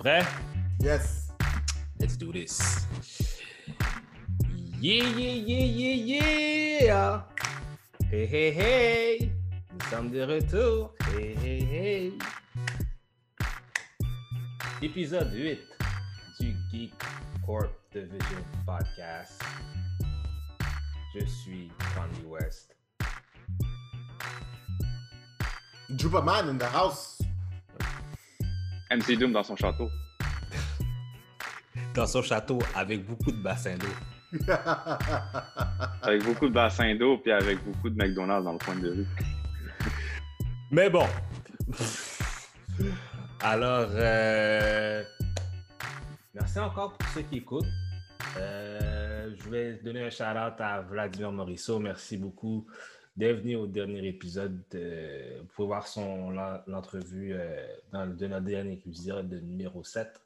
Prêts? Yes. Let's do this. Yeah, yeah, yeah, yeah, yeah! Hey, hey, hey! Nous sommes de retour. Hey, hey, hey! Épisode 8 du Geek Corp Division Podcast. Je suis Kanye West. Drupaman in the house. MC Doom dans son château. Dans son château avec beaucoup de bassins d'eau. Avec beaucoup de bassins d'eau puis avec beaucoup de McDonald's dans le coin de rue. Mais bon. Alors, euh, merci encore pour ceux qui écoutent. Euh, je vais donner un shout-out à Vladimir Morisseau. Merci beaucoup venu au dernier épisode. Euh, vous pouvez voir son, l'entrevue euh, dans de notre dernier épisode de numéro 7.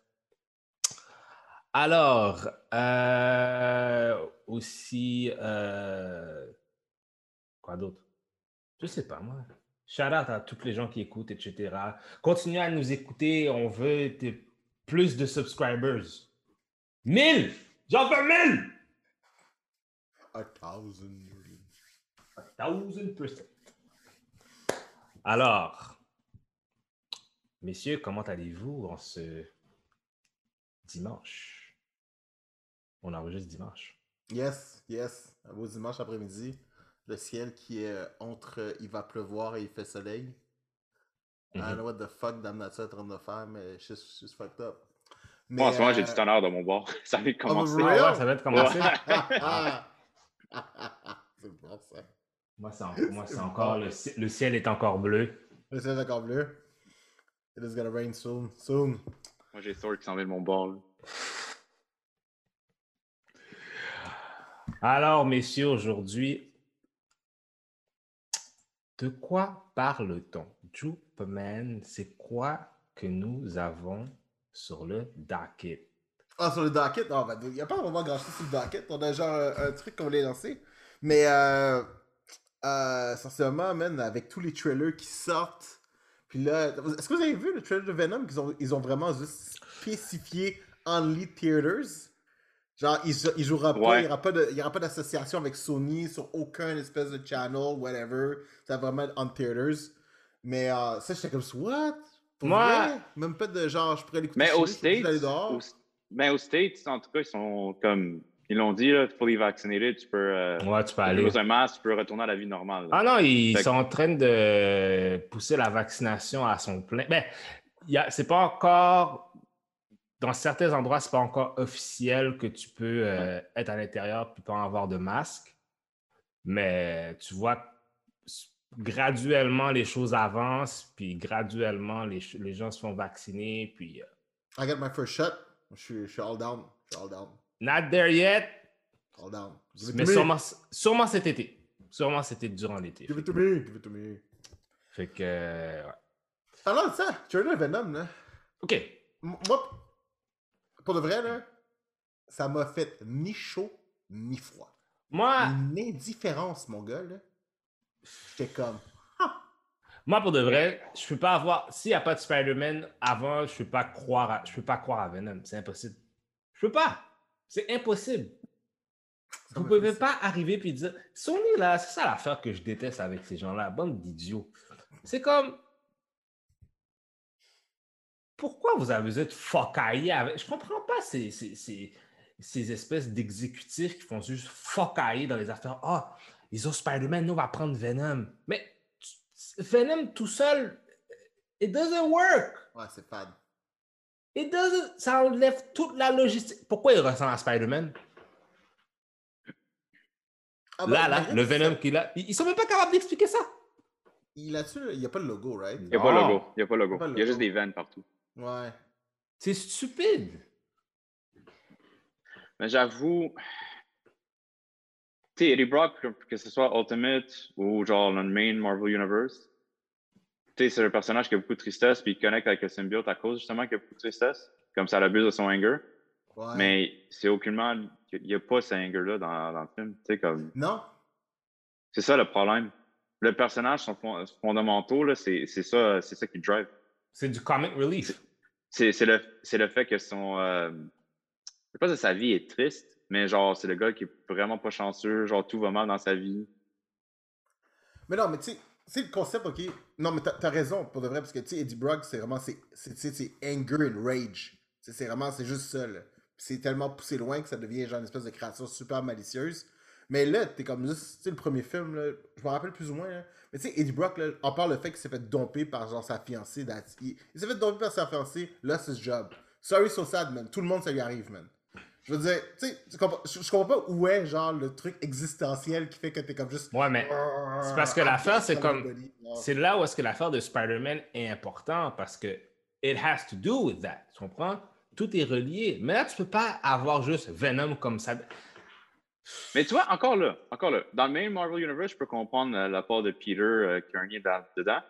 Alors, euh, aussi, euh, quoi d'autre? Je sais pas, moi. Shout out à tous les gens qui écoutent, etc. Continuez à nous écouter. On veut de- plus de subscribers. 1000! J'en veux 1000! A thousand thousand percent. Alors, messieurs, comment allez-vous en ce dimanche? On enregistre dimanche. Yes, yes. Un beau dimanche après-midi. Le ciel qui est euh, entre euh, il va pleuvoir et il fait soleil. I don't Mhm. know what the fuck Dame Nature est en train de faire, mais it's just, just fucked up. Moi, en ce moment, j'ai euh, du tonnerre dans mon bord. Ça vient de commencer. for Ah ouais, ça va être commencé. C'est bon ça. Moi, c'est en- moi, c'est encore le, le ciel est encore bleu. Le ciel est encore bleu. It is gonna rain soon. Soon. Moi, j'ai Thor qui s'en vient de mon bord. Alors, messieurs, aujourd'hui, de quoi parle-t-on? Jupeman, c'est quoi que nous avons sur le docket? Ah, sur le docket, non, ben, il n'y a pas vraiment grand chose sur le docket. On a genre un, un truc qu'on voulait lancer. Mais, euh, euh, sincèrement, man, avec tous les trailers qui sortent. Puis là, est-ce que vous avez vu le trailer de Venom qu'ils ont, ils ont vraiment juste spécifié Only Theaters? Genre, il, il jouera pas, Ouais. il n'y aura pas d'association avec Sony sur aucun espèce de channel, whatever. Ça va vraiment être on theaters. Mais euh, ça, j'étais comme, what? Pour Moi- vrai? Même pas de genre, je pourrais l'écouter Mais obligé States, mais aux States, en tout cas, ils sont comme. Ils l'ont dit, là, fully vaccinated, tu peux. Euh, Ouais, tu peux tu aller. poses un masque, tu peux retourner à la vie normale. là. Ah non, ils Fait que- sont en train de pousser la vaccination à son plein. Ben, il y a- c'est pas encore. Dans certains endroits, c'est pas encore officiel que tu peux euh, être à l'intérieur puis pas avoir de masque. Mais tu vois, graduellement, les choses avancent, puis graduellement, les, les gens se font vacciner, puis. euh, I got my first shot. Je suis, je suis all down. Je suis all down. Not there yet. Give it mais sûrement, sûrement cet été. Sûrement c'était durant l'été. Give it to me. Give it to me. Fait que. euh, ouais. Parlant de ça, trailer Venom, là. OK. m- Moi, pour de vrai, là, ça m'a fait ni chaud ni froid. Moi. Une indifférence, mon gars, là. J'étais comme. Moi, pour de vrai, je peux pas avoir. S'il n'y a pas de Spider-Man avant, je peux pas croire à... je peux pas croire à Venom. C'est impossible. Je peux pas. C'est impossible. Ça Vous m'a pouvez pas arriver puis dire Sony, là, c'est ça l'affaire que je déteste avec ces gens-là, bande d'idiots. C'est comme. Pourquoi vous avez besoin de focailler avec. Je comprends pas ces, ces, ces, ces espèces d'exécutifs qui font juste focailler dans les affaires. Ah, ils ont Spider-Man, nous, on va prendre Venom. Mais Venom tout seul, it doesn't work. Ouais, c'est fade. It doesn't. Ça enlève toute la logistique. Pourquoi il ressemble à Spider-Man? Ah, Là, bah, là, malgré le Venom qu'il a. Ils sont même pas capables d'expliquer ça. Il a-tu. Il n'y a pas le logo, right? Il n'y a pas de Non. logo. Il n'y a pas de logo. Pas le Il y a juste des veines partout. Ouais. C'est stupide. Mais j'avoue. Tu sais, Eddie Brock, que, ce soit Ultimate ou genre le main Marvel Universe, c'est un personnage qui a beaucoup de tristesse, puis il connecte avec le symbiote à cause justement qu'il a beaucoup de tristesse. Comme ça l'abuse de son anger. Ouais. Mais c'est aucunement. Il n'y a pas ce anger-là dans, dans le film. Tu sais, comme. Non? C'est ça le problème. Le personnage, son fond- fondamentaux, là, c'est c'est ça, c'est ça qui le drive. C'est du comic relief. C'est c'est le, c'est le fait que son. Euh, je sais pas si sa vie est triste, mais genre, c'est le gars qui est vraiment pas chanceux, genre, tout va mal dans sa vie. Mais non, mais tu sais, c'est le concept, ok. Non, mais t'as as raison, pour de vrai, parce que tu sais, Eddie Brock, c'est vraiment, c'est anger and rage. C'est vraiment, c'est juste ça, C'est tellement poussé loin que ça devient genre une espèce de créature super malicieuse. Mais là, t'es comme juste, tu sais, le premier film, je me rappelle plus ou moins, là. Mais tu sais, Eddie Brock, là, on parle le fait qu'il s'est fait domper par genre sa fiancée. Il, il s'est fait domper par sa fiancée, là, c'est ce job. Sorry, so sad, man. Tout le monde, ça lui arrive, man. Je veux dire, tu sais, je, comprends pas où est, genre, le truc existentiel qui fait que t'es comme juste. Ouais, mais c'est parce que l'affaire, c'est comme- C'est là où est-ce que l'affaire de Spider-Man est importante parce que it has to do with that. Tu comprends? Tout est relié. Mais là, tu peux pas avoir juste Venom comme ça. Mais tu vois, encore là, encore là, dans le main Marvel Universe, je peux comprendre euh, la part de Peter euh, dedans.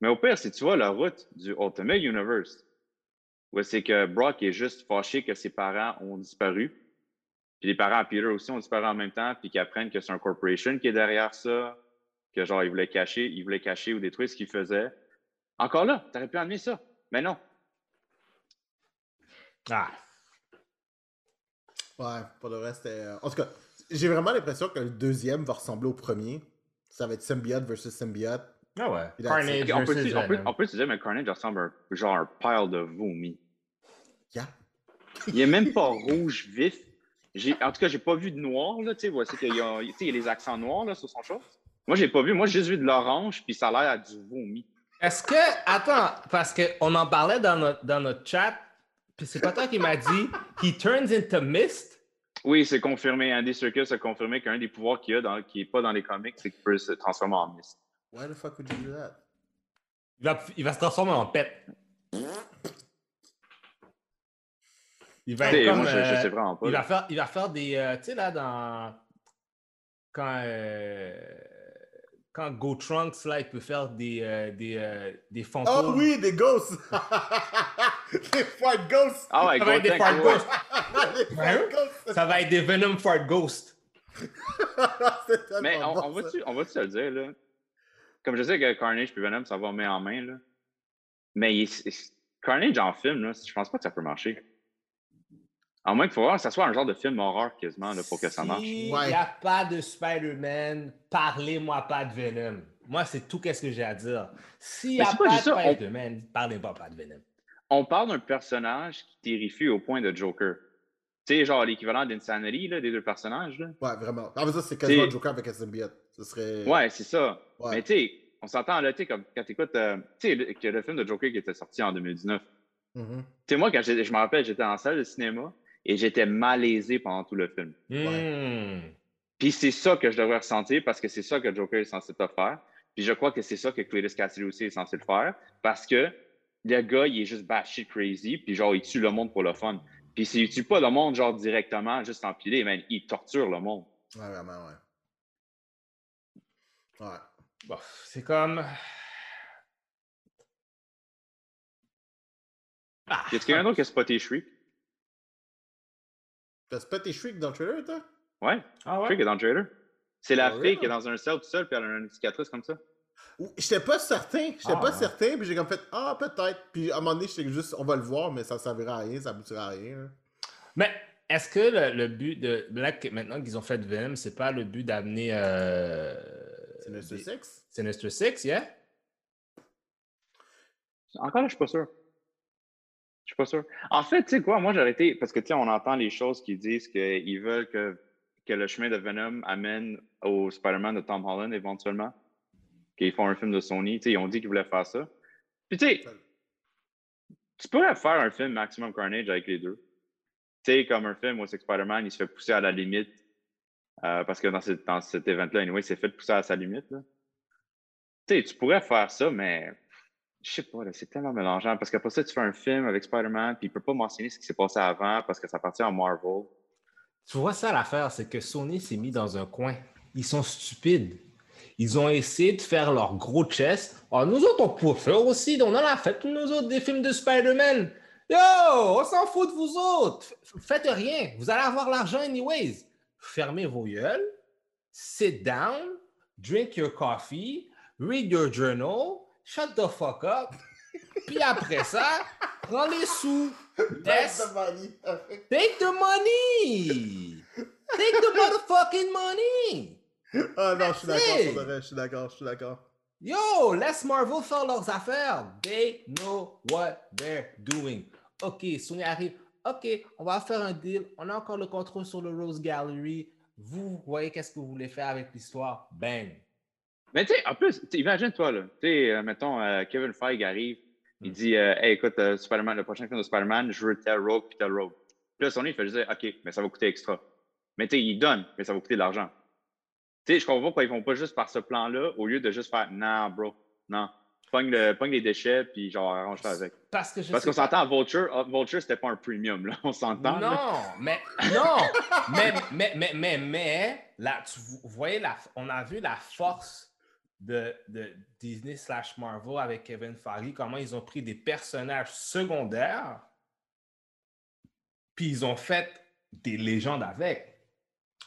Mais au pire, si tu vois la route du Ultimate Universe, où c'est que Brock est juste fâché que ses parents ont disparu, puis les parents à Peter aussi ont disparu en même temps, puis qu'ils apprennent que c'est un corporation qui est derrière ça, que genre, ils voulaient cacher, ils voulaient cacher ou détruire ce qu'ils faisaient. Encore là, t'aurais pu amener ça. Mais non. Ah, Ouais, pour le reste, c'était. euh, En tout cas, j'ai vraiment l'impression que le deuxième va ressembler au premier. Ça va être symbiote versus symbiote. Ah ouais. Carnage on, peut, on, peut, on peut se dire, mais Carnage ressemble à un, genre un pile de vomi. Yeah. Il est même pas rouge vif. J'ai- En tout cas, j'ai pas vu de noir, là, tu sais, voici qu'il y a, tu sais, il y a les accents noirs, là, sur son short. Moi, j'ai pas vu. Moi, j'ai juste vu de l'orange, puis ça a l'air à du vomi. Est-ce que. Attends, parce qu'on en parlait dans notre, dans notre chat, puis c'est pas toi qui m'a dit He turns into mist? Oui, c'est confirmé. Andy Serkis a confirmé qu'un des pouvoirs qu'il a, dans, qui est pas dans les comics, c'est qu'il peut se transformer en mist. Why the fuck would you do that? Il va, il va se transformer en pet. Il va Tu sais, être comme. moi, je, je euh, sais vraiment pas. il, là. va faire, il va faire des. euh, tu sais, là, dans. Quand. euh, quand Go Trunks, là, il peut faire des, euh, des, euh, des fantômes. Oh oui, des ghosts! des fart ghosts! Ah ouais, Ça va être des fart ghosts. Hein? ghosts! Ça va être des Venom Fart Ghost. C'est tellement Mais on, on va-tu on va se le dire, là? Comme je sais que Carnage puis Venom, ça va main en main, là. Mais il- il- Carnage en film, là, je pense pas que ça peut marcher. À moins qu'il faut voir que ça soit un genre de film horreur quasiment, là, pour que ça marche. S'il n'y a pas de Spider-Man, parlez-moi pas de Venom. Moi, c'est tout ce que j'ai à dire. S'il n'y a pas pas de on- Spider-Man, parlez-moi pas de Venom. On parle d'un personnage qui terrifie au point de Joker. Tu sais, genre l'équivalent d'Insanity, des deux personnages, là. Ouais, vraiment. En fait, ça, c'est quasiment Joker avec un symbiote. Ce serait. Ouais, c'est ça. Ouais. Mais tu sais, on s'entend là, tu sais, comme quand t'écoutes, euh, tu sais, le, que le film de Joker qui était sorti en 2019. Mhm. Tu sais, moi, quand je me rappelle, j'étais en salle de cinéma et j'étais malaisé pendant tout le film. Hmm. Puis c'est ça que je devrais ressentir parce que c'est ça que Joker est censé te faire. Puis je crois que c'est ça que Cletus Cassidy aussi est censé le faire parce que le gars, il est juste batshit crazy, puis genre, il tue le monde pour le fun. Puis s'il tue pas le monde, genre, directement, juste empilé, mais il torture le monde. Ouais, vraiment, ouais. Ouais. Bon, c'est comme. Ah, Y a-t-il quelqu'un d'autre qui a spoté Shriek? T'as spotté Shriek dans le trailer, toi? Ouais, ah ouais? Shriek est dans le trailer. C'est la For fille qui est dans un cell tout seul, puis elle a une cicatrice comme ça. J'étais pas certain, j'étais Ah, pas ouais. certain, puis j'ai comme fait Ah, peut-être. Puis à un moment donné, j'étais juste On va le voir, mais ça servira à rien, ça aboutira à rien. là. Mais est-ce que le, le but de Black, maintenant qu'ils ont fait Venom, c'est pas le but d'amener. Euh, C'est le des- Six? Sinister Six, yeah? Encore là, je suis pas sûr. Je suis pas sûr. En fait, tu sais quoi, moi j'aurais été. Parce que tu sais, on entend les choses qui disent qu'ils veulent que, que le chemin de Venom amène au Spider-Man de Tom Holland éventuellement. Qu'ils font un film de Sony. Tu sais, ils ont dit qu'ils voulaient faire ça. Puis tu sais, tu pourrais faire un film Maximum Carnage avec les deux. Tu sais, comme un film où c'est que Spider-Man, il se fait pousser à la limite. Euh, parce que dans, ce- dans cet event-là, anyway, il s'est fait pousser à sa limite. là. Tu pourrais faire ça, mais je sais pas, c'est tellement mélangeant. Parce qu'après ça, tu fais un film avec Spider-Man, puis il peut pas mentionner ce qui s'est passé avant parce que ça appartient à Marvel. Tu vois ça l'affaire, c'est que Sony s'est mis dans un coin. Ils sont stupides. Ils ont essayé de faire leur gros chest. Ah, nous autres, on peut faire aussi. On en a fait, nous autres, des films de Spider-Man. Yo, on s'en fout de vous autres. Faites rien. Vous allez avoir l'argent anyways. Fermez vos gueules. Sit down. Drink your coffee. Read your journal. Shut the fuck up. Puis après ça, prends les sous. That's the money. Take the money. Take the motherfucking money. Ah non, je suis d'accord, je suis d'accord, je suis d'accord. Yo, laisse Marvel faire leurs affaires. They know what they're doing. OK, Sony arrive. OK, on va faire un deal. On a encore le contrôle sur le Rose Gallery. Vous voyez qu'est-ce que vous voulez faire avec l'histoire. Bang. Mais tu sais, en plus, imagine-toi, là. Tu sais, euh, mettons, euh, Kevin Feige arrive, il Mm. dit euh, Hey, écoute, euh, Spider-Man, le prochain film de Spider-Man, je veux tel Rogue puis tel Rogue. Puis là, Sony, il fait juste dire OK, mais ça va coûter extra. Mais tu sais, il donne, mais ça va coûter de l'argent. Tu sais, je comprends pas pourquoi ils font pas juste par ce plan-là au lieu de juste faire Non, bro, non. Pogne, le, pogne les déchets puis genre arrange-toi avec. Parce qu'on s'entend à Vulture, ah, Vulture, c'était pas un premium, là. On s'entend. là. Non, mais non, mais mais mais mais mais là, tu vous voyez la, on a vu la force de, de Disney slash Marvel avec Kevin Feige, comment ils ont pris des personnages secondaires, puis ils ont fait des légendes avec.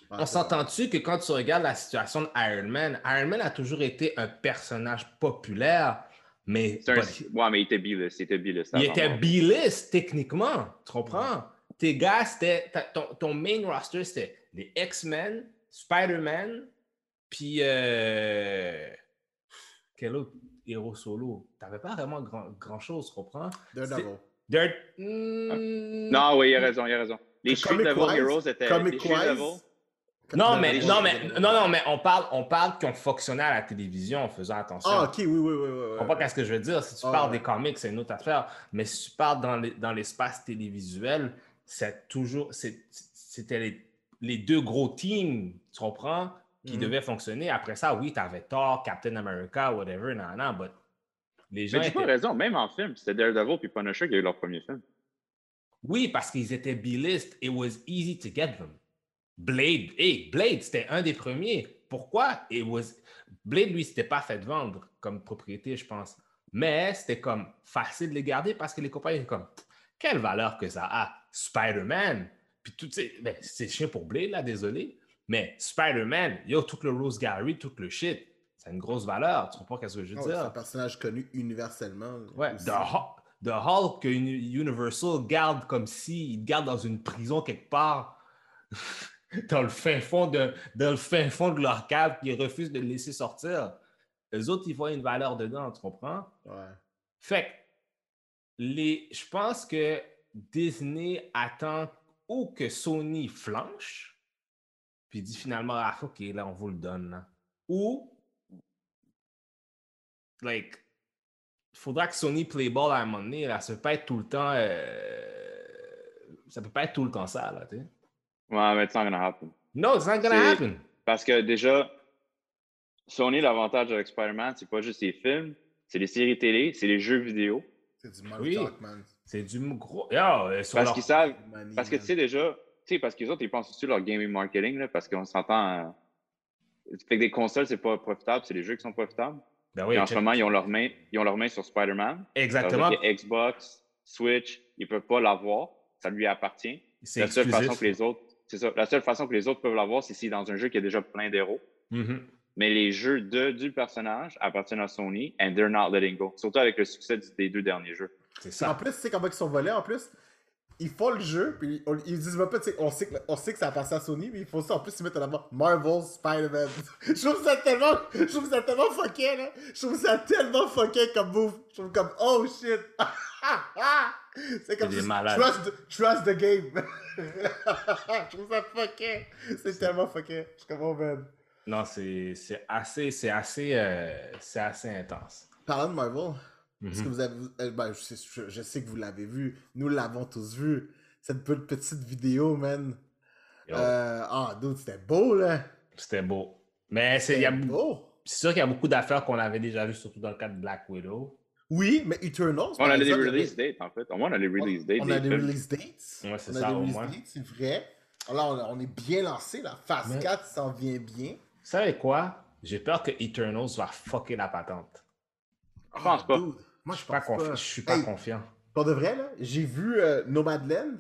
On s'entend-tu que quand tu regardes la situation de Iron Man, Iron Man a toujours été un personnage populaire, mais un- Ouais, mais il était B-list. Il était B-list. il était. B-list techniquement, tu comprends? Tes gars, c'était ta- ton, ton main roster, c'était les X-Men, Spider-Man, puis euh, quel autre héros solo? T'avais pas vraiment grand, grand chose, tu comprends? Daredevil. Dirt. hmm, Non, oui, il a raison, il a raison. Les Street Level Heroes étaient. les Street Comic-wise, Level. Non, mais, non, mais, non, non, mais on parle, on parle qui ont fonctionné à la télévision en faisant attention. Ah, ok, oui, oui, oui, oui. comprends qu'est-ce que je veux dire. Si tu Ah, parles ouais. des comics, c'est une autre affaire. Mais si tu parles dans, les- dans l'espace télévisuel, c'est toujours, c'était les, les deux gros teams, tu comprends, qui Mhm. devaient fonctionner. Après ça, oui, tu avais Thor, Captain America, whatever, non, non, but les gens Mais tu pas étaient- raison, même en film, c'était Daredevil puis Punisher qui a eu leur premier film. Oui, parce qu'ils étaient B-list. It was easy to get them. Blade, hey, Blade, c'était un des premiers. Pourquoi? It was... Blade, lui, s'était pas fait vendre comme propriété, je pense. Mais c'était comme facile de les garder parce que les compagnies étaient comme quelle valeur que ça a? Spider-Man. Puis tout, ben, c'est chien pour Blade, là, désolé. Mais Spider-Man, yo, tout le Rose Gallery, tout le shit, c'est une grosse valeur. Tu comprends ce que je veux Ah ouais, C'est un dire? personnage connu universellement. Ouais, aussi. The, Hulk- The Hulk que Uni- Universal garde comme si il garde dans une prison quelque part dans le fin fond de dans le fin fond de leur cave qu'ils refusent de le laisser sortir. Les autres, ils voient une valeur dedans, tu comprends? Ouais. Fait que les, je pense que Disney attend ou que Sony flanche, puis dit finalement, ah, ok, là, on vous le donne. là. Ou, like, il faudra que Sony play ball à un moment donné. Là. Ça peut pas être tout le temps. euh, ça peut pas être tout le temps ça, là, tu sais. Ouais, mais it's not gonna happen. No, it's not gonna happen. Parce que déjà, Sony, l'avantage avec Spider-Man, c'est pas juste les films, c'est les séries télé, c'est les jeux vidéo. C'est du money Oui. talk, man. C'est du gros. Yo, euh, sur Parce leur- qu'ils savent, Money, parce que tu sais déjà, tu sais, parce que les autres, ils pensent aussi leur gaming marketing, là, parce qu'on s'entend. euh, Fait que des consoles, c'est pas profitable, c'est les jeux qui sont profitables. Ben oui, Et en check- ce moment, ils ont leur main, ils ont leur main sur Spider-Man. Exactement. Xbox, Switch, ils peuvent pas l'avoir. Ça lui appartient. C'est La seule exclusif. façon que les autres, c'est ça. La seule façon que les autres peuvent l'avoir, c'est si dans un jeu qui a déjà plein d'héros. Mhm. Mais les jeux de, du personnage appartiennent à Sony and they're not letting go. Surtout avec le succès des deux derniers jeux. C'est En ça. plus, tu sais comment ils sont volés en plus? Ils font le jeu, puis on- ils disent même pas, tu sais, on sait, que, on sait que ça appartient à Sony, mais ils font ça en plus, ils mettent en avant Marvel Spider-Man. je trouve ça tellement, je trouve ça tellement fucké, là. Je trouve ça tellement fucké comme move. Je trouve comme, oh shit. c'est comme si- trust, the- trust the game. je trouve ça fucké. C'est tellement fucké. Je suis comme, oh man. Non, c'est assez, c'est assez, euh, c'est assez intense. Parlant de Marvel, est-ce que Mhm. vous avez. euh, ben, je, sais, je- je sais que vous l'avez vu. Nous l'avons tous vu. Cette pe- petite vidéo, man. Euh, Ah, dude, c'était beau, là. C'était beau. Mais c'est il y a c'est sûr qu'il y a beaucoup d'affaires qu'on avait déjà vues, surtout dans le cas de Black Widow. Oui, mais Eternals. On a les release dates, en fait. Au moins, on a les release dates. On a des films. release dates. Ouais, c'est on a ça, des au release moins. dates, c'est vrai. Alors, on, est bien lancé, là. Phase Mais- 4 s'en vient bien. Vous savez quoi? J'ai peur que Eternals va fucker la patente. Je pense Ah, pas. dude, Moi, je Je suis pas, pense confi- pas. je suis pas Hey, confiant. Pour de vrai, là, j'ai vu euh, Nomadland,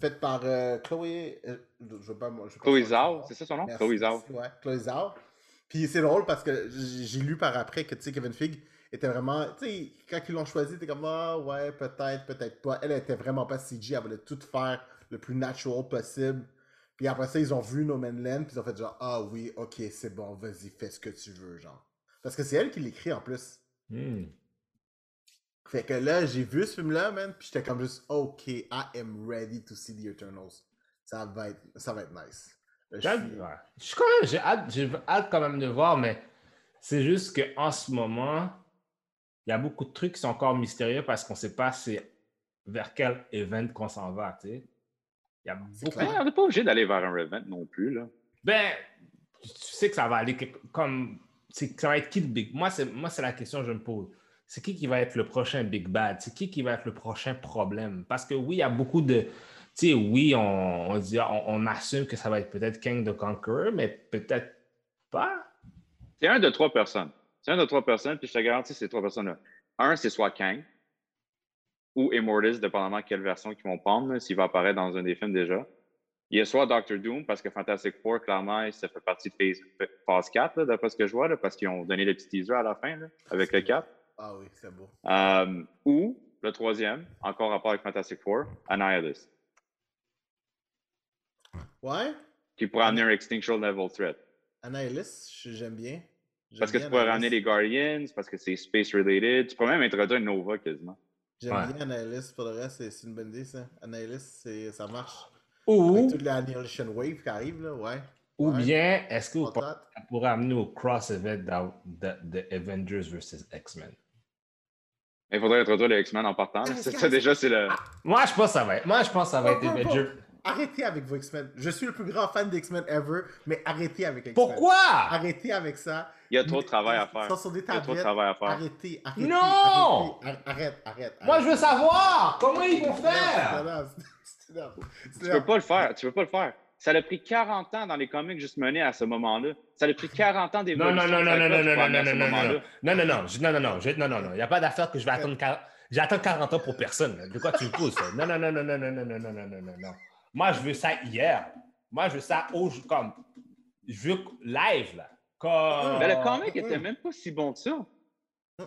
faite par euh, Chloé. euh, je veux pas, moi, je veux pas Chloé Zhao, c'est ça son nom? Merci, Chloé Zhao. Ouais, Chloé Zhao. Puis c'est drôle parce que j'ai lu par après que, tu sais, Kevin Fig était vraiment. Tu sais, quand ils l'ont choisi, t'es comme, ah ouais, peut-être, peut-être pas. Elle était vraiment pas CG, elle voulait tout faire le plus natural possible. Puis après ça, ils ont vu No Man's Land, puis ils ont fait genre, ah oui, ok, c'est bon, vas-y, fais ce que tu veux, genre. Parce que c'est elle qui l'écrit en plus. Hmm. Fait que là, j'ai vu ce film-là, man, puis j'étais comme juste, ok, I am ready to see The Eternals. Ça va être, ça va être nice. Suis- ouais. Je suis quand même, j'ai hâte, j'ai hâte quand même de voir, mais c'est juste qu'en ce moment, il y a beaucoup de trucs qui sont encore mystérieux parce qu'on ne sait pas c'est vers quel event qu'on s'en va, tu sais. Il y a beaucoup. On n'est pas obligé d'aller vers un event non plus, là. Ben, tu sais que ça va aller comme. Ça va être qui le big. Moi, c'est moi, c'est la question que je me pose. C'est qui qui va être le prochain big bad? C'est qui qui va être le prochain problème? Parce que oui, il y a beaucoup de. Tu sais, oui, on, on dit, on, on assume que ça va être peut-être King the Conqueror, mais peut-être pas. C'est un de trois personnes. C'est un de trois personnes, puis je te garantis ces trois personnes-là. Un, c'est soit Kang ou Immortus, dépendamment de quelle version qu'ils vont prendre, s'il va apparaître dans un des films déjà. Il y a soit Doctor Doom, parce que Fantastic Four, clairement, ça fait partie de phase, phase 4, là, d'après ce que je vois, là, parce qu'ils ont donné le petit teaser à la fin, là, avec le 4. Ah oui, c'est beau. Euh, ou, le troisième, encore rapport avec Fantastic Four, Annihilus, Ouais, qui pourrait amener un Extinction Level Threat. Annihilus, j'aime bien. Parce que tu pourrais ramener les Guardians, parce que c'est space-related. Tu pourrais même introduire une Nova quasiment. J'aime Ouais. bien Annihilus, pour le reste, c'est une bonne idée, ça. Annihilus, c'est- ça marche. Ou, Avec toute l'Annihilation Wave qui arrive, là, ouais. ou Ouais. bien, est-ce que vous pensez ça pourrait amener au cross-event de, Avengers versus X-Men? Il faudrait introduire les X-Men en partant. ça, déjà, c'est le. Moi, je pense que ça va être. Moi, je pense que ça va être. Avengers. Arrêtez avec vos X-Men. Je suis le plus grand fan d'X-Men ever, mais arrêtez avec X-Men. Pourquoi? Arrêtez avec ça. Il y a trop de travail à faire. sont sur des Il y a trop de travail à faire. Arrêtez, arrêtez. Non! arrêtez. Arrête, arrête. Moi, je veux savoir comment ils vont faire. non, non, Tu peux pas le faire. Tu peux pas le faire. Ça a pris 40 ans dans les comics juste menés à ce moment-là. Ça a pris 40 ans Non, d'évolution. non, non, non, non, non, non, pour non, non, non, non, non, non, non, non, non, non, non, non, non, il n'y a pas d'affaire que je vais attendre 40 J'attends 40 ans pour personne. De quoi tu me pousses? ça? Non, non, non, non, non, non, non, non, non, non, non, non, non. Moi, je veux ça hier. Moi, je veux ça au, comme, je veux live, là. Comme... Mais le comic Mm. était même pas si bon que ça. J'en ai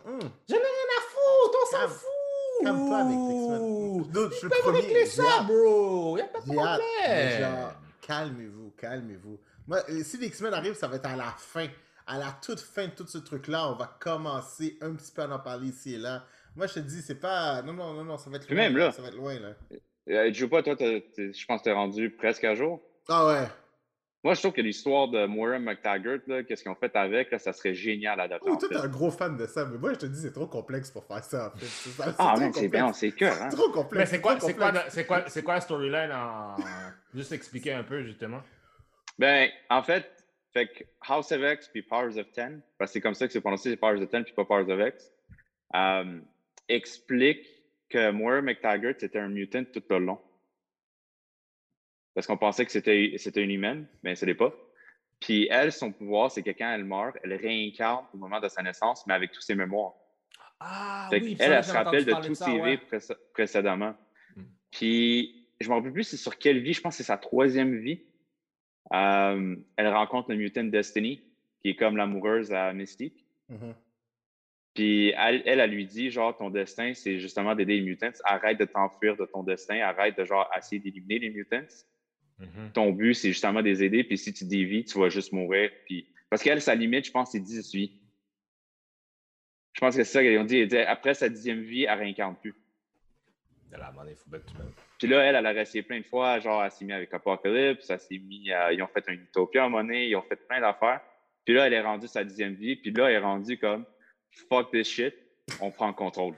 rien à foutre, on s'en Calme- fout. calme-toi avec X-Men. Dude, je suis le premier. régler ça, bro. Il a pas de problème. genre, calmez-vous, calmez-vous. Moi, euh, si les X-Men arrivent, ça va être à la fin. À la toute fin de tout ce truc-là, on va commencer un petit peu à en parler ici et là. Moi, je te dis, c'est pas. Non, non, non, non, ça va être loin. même là. Ça va être loin, là. Euh, Joe, pas, toi, t'es- je pense que t'es rendu presque à jour. Ah ouais. Moi, je trouve que l'histoire de Moira McTaggart, là, qu'est-ce qu'ils ont fait avec, là, ça serait génial à adapter. Oh, toi, t'es film. un gros fan de ça, mais moi, je te dis, c'est trop complexe pour faire ça, en fait. C'est ça, c'est Ah, man, c'est bien, c'est cœur, hein? C'est trop complexe. Mais c'est quoi, c'est quoi, complexe. c'est quoi, c'est quoi la storyline en. Juste expliquer un peu, justement? Ben, en fait, fait que House of X puis Powers of Ten, parce que c'est comme ça que c'est prononcé, c'est Powers of Ten puis pas Powers of X, euh, explique que Moira McTaggart, c'était un mutant tout le long. Parce qu'on pensait que c'était c'était une humaine, mais ce n'est pas. Puis elle, son pouvoir, c'est que quand elle meurt, elle réincarne au moment de sa naissance, mais avec tous ses mémoires. Ah, Fait oui, elle j'ai se rappelle de ça, ses vies précé- précédemment. Mm. Puis, je me rappelle plus c'est sur quelle vie, je pense que c'est sa troisième vie. Euh, elle rencontre le Mutant Destiny, qui est comme l'amoureuse à Mystique. Mhm. Puis, elle, elle, elle lui dit, genre, ton destin, c'est justement d'aider les mutants. Arrête de t'enfuir de ton destin. Arrête de, genre, essayer d'éliminer les mutants. Mhm. Ton but, c'est justement de les aider. Puis, si tu dévies, tu vas juste mourir. Puis, parce qu'elle, sa limite, je pense, c'est 10 vies. Je pense que c'est ça qu'ils ont dit. Elle dit, Après sa dixième vie, elle réincarne plus. Monnaie. Puis là, elle, elle a essayé plein de fois, genre, elle s'est mise avec Apocalypse, elle s'est mis, à- ils ont fait un Utopia à donné, ils ont fait plein d'affaires. Puis là, elle est rendue sa dixième vie, puis là, elle est rendue comme, fuck this shit, on prend le contrôle.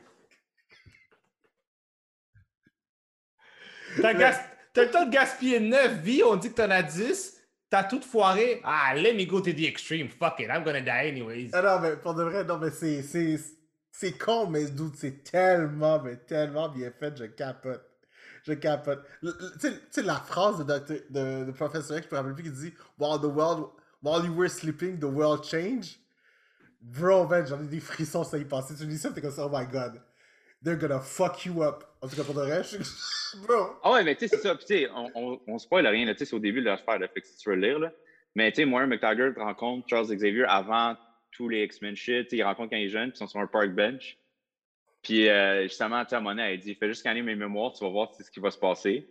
T'as gas- le temps de gaspiller 9 vies, on dit que t'en as 10. T'as tout foiré. Ah, let me go to the extreme. Fuck it, I'm gonna die anyways. Ah non, mais pour de vrai, non, mais c'est. c'est... C'est con, mais doute, c'est tellement, mais tellement bien fait, je capote. Je capote. Tu sais- la phrase de, Dr. de, de Professor X, je me rappelle plus, qui dit While the world, while you were sleeping, the world changed. Bro, man, j'en ai des frissons, ça y passer. Tu dis ça, t'es comme ça, oh my god. they're gonna fuck you up. En tout cas, pour vrai, je Bro. Ah ouais, mais tu sais, c'est ça. Puis tu sais, on, on, on spoil rien, tu sais, c'est au début de l'affaire, là, fait que si tu veux le lire, là. Mais tu sais, Moira McTaggart rencontre Charles Xavier avant tous les X-Men shit. Il rencontre quand il est jeune, puis ils sont sur un park bench. Puis euh, justement, tu sais, à Monet, elle dit Fais juste scanner mes mémoires, tu vas voir ce qui va se passer.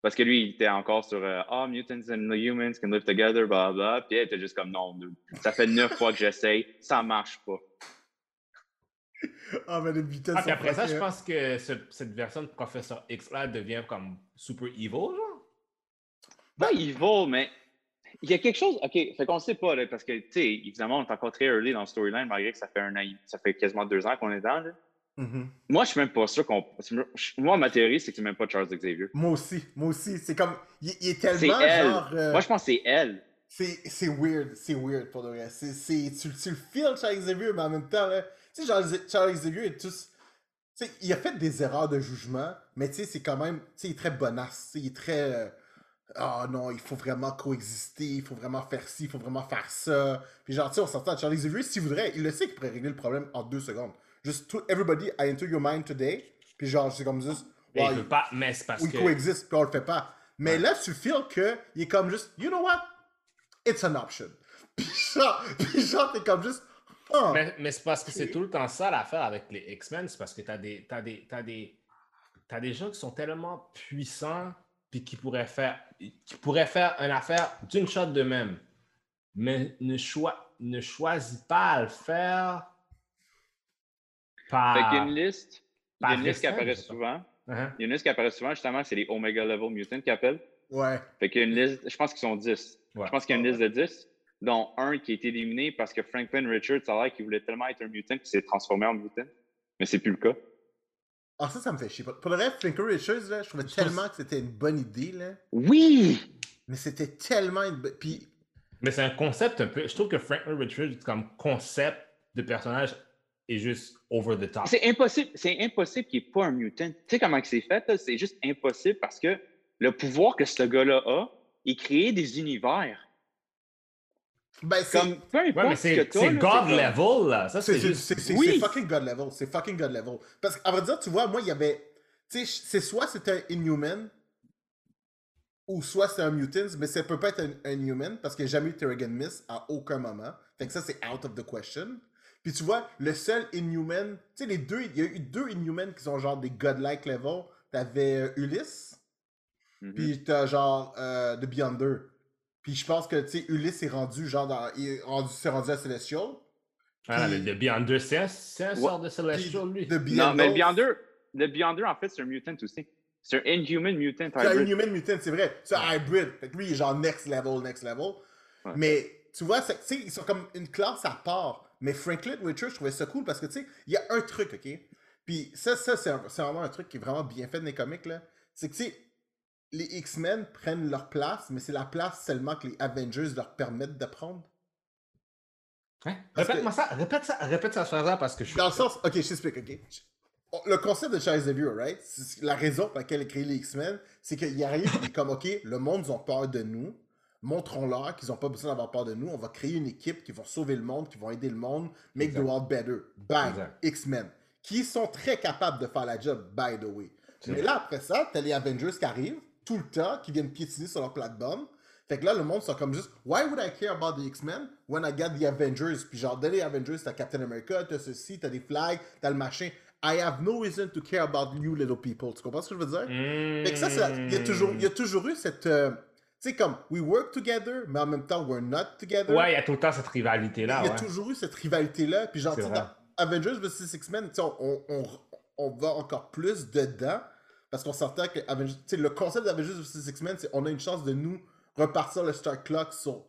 Parce que lui, il était encore sur euh, Ah, oh, mutants and humans can live together, blah blah. Puis elle était juste comme Non, dude. ça fait neuf fois que j'essaye, ça marche pas. Ah, mais les mutants Ah, puis après ça, je pense que ce- cette version de Professeur X là devient comme super evil, genre. Pas evil, mais il y a quelque chose. OK, fait qu'on sait pas, là, parce que, tu sais, évidemment, on est encore très early dans le storyline, malgré que ça fait un an, ça fait quasiment deux ans qu'on est dedans. là. Mhm. Moi, je suis même pas sûr qu'on. Moi, ma théorie, c'est que c'est même pas Charles Xavier. Moi aussi, moi aussi. C'est comme. Il, il est tellement elle. genre. euh, Moi, je pense que c'est elle. C'est weird, c'est weird pour de vrai. C'est, c'est, tu, tu le feels, Charles Xavier, mais en même temps, là, tu sais, Charles, Charles Xavier est tous. Tu sais, il a fait des erreurs de jugement, mais tu sais, c'est quand même. Tu sais, il est très bonasse. tu sais, Il est très. euh, Ah non, il faut vraiment coexister, il faut vraiment faire ci, il faut vraiment faire ça. Puis genre, tu sais, on s'entend, Charles Xavier, s'il voudrait, il le sait qu'il pourrait régler le problème en deux secondes. Juste, tout, everybody, I enter your mind today. Puis genre, c'est comme juste. Mais wow, il peut pas, mais c'est parce que. coexiste, puis on le fait pas. Mais là, tu feels que il est comme juste, you know what? It's an option. Puis genre, puis genre t'es comme juste, oh. Mais, mais c'est parce que c'est tout le temps ça l'affaire avec les X-Men, c'est parce que t'as des, t'as des, t'as des, t'as des gens qui sont tellement puissants puis qui pourraient faire, qui pourraient faire une affaire d'une shot de même, mais ne, choi- ne choisit pas à le faire par. Fait qu'il y a une liste. Il y a par une liste qui apparaît souvent. Hein? Il y a une liste qui apparaît souvent, justement, c'est les Omega Level Mutants qui appellent. Ouais. Fait qu'il y a une liste, je pense qu'ils sont 10. Ouais. Je pense qu'il y a une liste de 10, dont un qui a été éliminé parce que Franklin Richards, ça a l'air qu'il voulait tellement être un mutant qu'il s'est transformé en mutant. Mais c'est plus le cas. Ah, ça, ça me fait chier. Pour le reste, Flinker Richards, là, je trouvais Je tellement que c'était une bonne idée, là. Oui! Mais c'était tellement une bonne. Puis, Mais c'est un concept un peu. Je trouve que Franklin Richards, comme concept de personnage, est juste over the top. C'est impossible, c'est impossible qu'il n'y ait pas un mutant. Tu sais comment que c'est fait? C'est juste impossible parce que le pouvoir que ce gars-là a, il crée des univers. ben, c'est. Comme peu importe Ouais, mais ce que c'est t'as, c'est là, God level, là. Ça, C'est juste. Oui. fucking God level. C'est fucking God level. Parce qu'à vrai dire, tu vois, moi, il y avait. Tu sais, c'est soit c'était un Inhuman, ou soit c'est un Mutant, mais ça peut pas être un, un Inhuman parce qu'il n'y a jamais eu Terrigan Miss à aucun moment. Fait que ça, c'est out of the question. Puis tu vois, le seul Inhuman. Tu sais, les deux. Il y a eu deux Inhumans qui sont genre des godlike level. T'avais euh, Ulysse, Mhm. puis t'as genre euh, The Beyonder. Puis je pense que, tu sais, Ulysse est rendu genre dans. Il est rendu, s'est rendu à Celestial. Ah, le, le Beyonder, c'est un, c'est un Ouais. sort de Celestial, lui. The Non, Beyonder. mais le Beyonder, le Beyonder, en fait, c'est un mutant aussi. C'est un Inhuman Mutant C'est un. Inhuman Mutant, c'est vrai. C'est un hybrid. Fait que lui, il est genre next level, next level. Ouais. Mais tu vois, c'est- tu sais, ils sont comme une classe à part. Mais Franklin Richards, je trouvais ça cool parce que tu sais, il y a un truc, ok? Puis ça, ça c'est vraiment un truc qui est vraiment bien fait dans les comics, là. C'est que tu sais, les X-Men prennent leur place, mais c'est la place seulement que les Avengers leur permettent de prendre. Hein? Répète-moi ça, répète ça, répète ça, parce que je suis. Dans le sens, ok, je t'explique, ok? Le concept de Charles Xavier, right? c'est- La raison pour laquelle il a créé les X-Men, c'est qu'il arrive et il est comme, ok, le monde ont peur de nous, montrons-leur qu'ils ont pas besoin d'avoir peur de nous, on va créer une équipe qui va sauver le monde, qui va aider le monde, make Exact. the world better. Bang! X-Men. Qui sont très capables de faire la job, by the way. Mais là, après ça, t'as les Avengers qui arrivent, tout le temps, qui viennent piétiner sur leur plate-bande. Fait que là, le monde sont comme juste, why would I care about the X-Men when I got the Avengers? Puis genre, dans les Avengers, t'as Captain America, t'as ceci, t'as des flags, t'as le machin. I have no reason to care about you little people. Tu comprends ce que je veux dire? Fait que ça, il y a toujours, il y a toujours eu cette, euh, sais, comme, we work together, mais en même temps, we're not together. Ouais, il y a tout le temps cette rivalité-là. Il y a toujours eu cette rivalité-là. Puis genre, dans Avengers vs X-Men, tu sais, on, on, on va encore plus dedans. Parce qu'on s'entend que Avengers, tu sais, le concept d'Avengers vs X-Men, c'est on a une chance de nous repartir le Star Clock sur.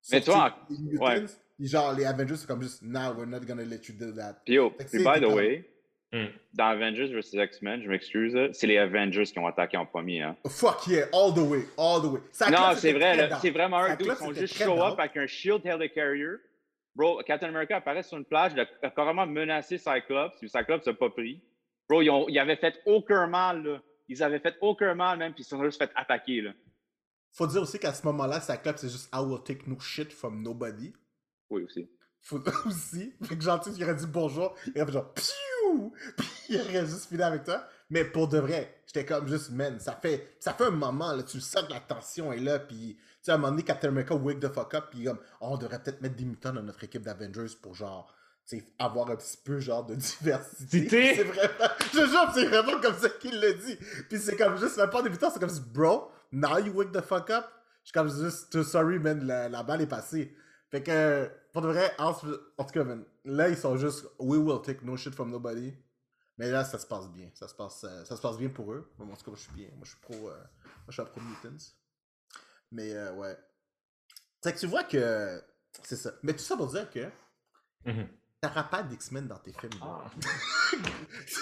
sur, Mais toi, les mutants. ouais. Genre, les Avengers, c'est comme juste, now we're not gonna let you do that. Puis, by the comme- way, Hmm. dans Avengers vs X-Men, je m'excuse, c'est les Avengers qui ont attaqué en premier. Hein. Fuck yeah, all the way, all the way. Non, c'est vrai, c'est vraiment un qui sont juste show down. up avec un shield helicarrier. Bro, Captain America apparaît sur une plage, il a carrément menacé Cyclops, puis Cyclops n'a pas pris. Bro, ils, ont, ils avaient fait aucun mal, là. Ils avaient fait aucun mal, même, puis ils se sont juste fait attaquer, là. Faut dire aussi qu'à ce moment-là, clock, c'est juste I will take no shit from nobody. Oui, aussi. Faut aussi. Fait que gentil, il aurait dit bonjour. Il aurait fait genre! Wouh! Puis il aurait juste fini avec toi. Mais pour de vrai, j'étais comme juste, man, ça fait, ça fait un moment, là, tu le sens que la tension est là, puis tu sais, à un moment donné, Captain America wake the fuck up, puis comme, oh, on devrait peut-être mettre des mutants dans notre équipe d'Avengers pour genre, tu sais, avoir un petit peu genre de diversité. C'est vraiment, je jure, c'est vraiment comme ça qu'il le dit. Puis c'est comme juste, même pas des mutants, c'est comme, bro, now you wake the fuck up. Je suis comme juste, sorry, man, la, la balle est passée. Fait que, pour de vrai, en, tout cas, là, ils sont juste, we will take no shit from nobody. Mais là, ça se passe bien. Ça se passe, euh, ça se passe bien pour eux. En tout cas, moi, je suis bien. Moi, je suis pro, euh, moi, je suis pro Mutants. Mais, euh, ouais. C'est que tu vois que. C'est ça. Mais tout ça pour dire que. Mhm. T'auras pas d'X-Men dans tes films. Ah.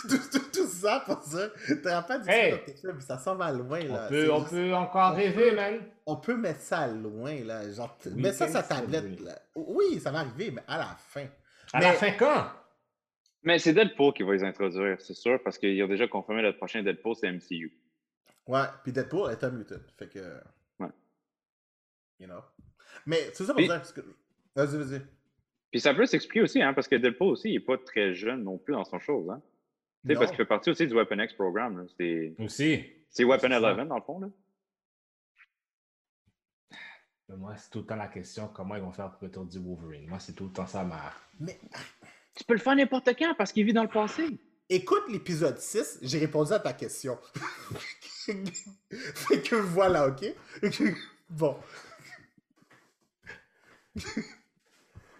tout, tout, tout ça pour ça. T'auras pas d'X-Men Hey! dans tes films. Ça s'en va loin, là. On peut, C'est on juste- peut encore rêver, man. on peut mettre ça loin, là. Genre, Oui, mets ça sur tablette, oui. là. Oui, ça va arriver, mais à la fin. À Mais- la fin, quand? Mais c'est Deadpool qui va les introduire, c'est sûr, parce qu'ils ont déjà confirmé le prochain Deadpool, c'est MCU. Ouais, puis Deadpool est un mutant. Fait que. Ouais. You know. Mais c'est ça pour Puis- dire. Parce que... Vas-y, vas-y. Puis ça peut s'expliquer aussi, hein, parce que Deadpool aussi, il n'est pas très jeune non plus dans son chose. Hein. Tu sais, parce qu'il fait partie aussi du Weapon X programme. là. C'est Aussi. c'est Weapon C'est ça. 11 dans le fond. Là. Mais Moi, c'est tout le temps la question comment ils vont faire pour retourner Wolverine? Moi, c'est tout le temps ça ma. Mais Tu peux le faire n'importe quand parce qu'il vit dans le passé. écoute l'épisode 6, j'ai répondu à ta question. fait que voilà, ok? bon.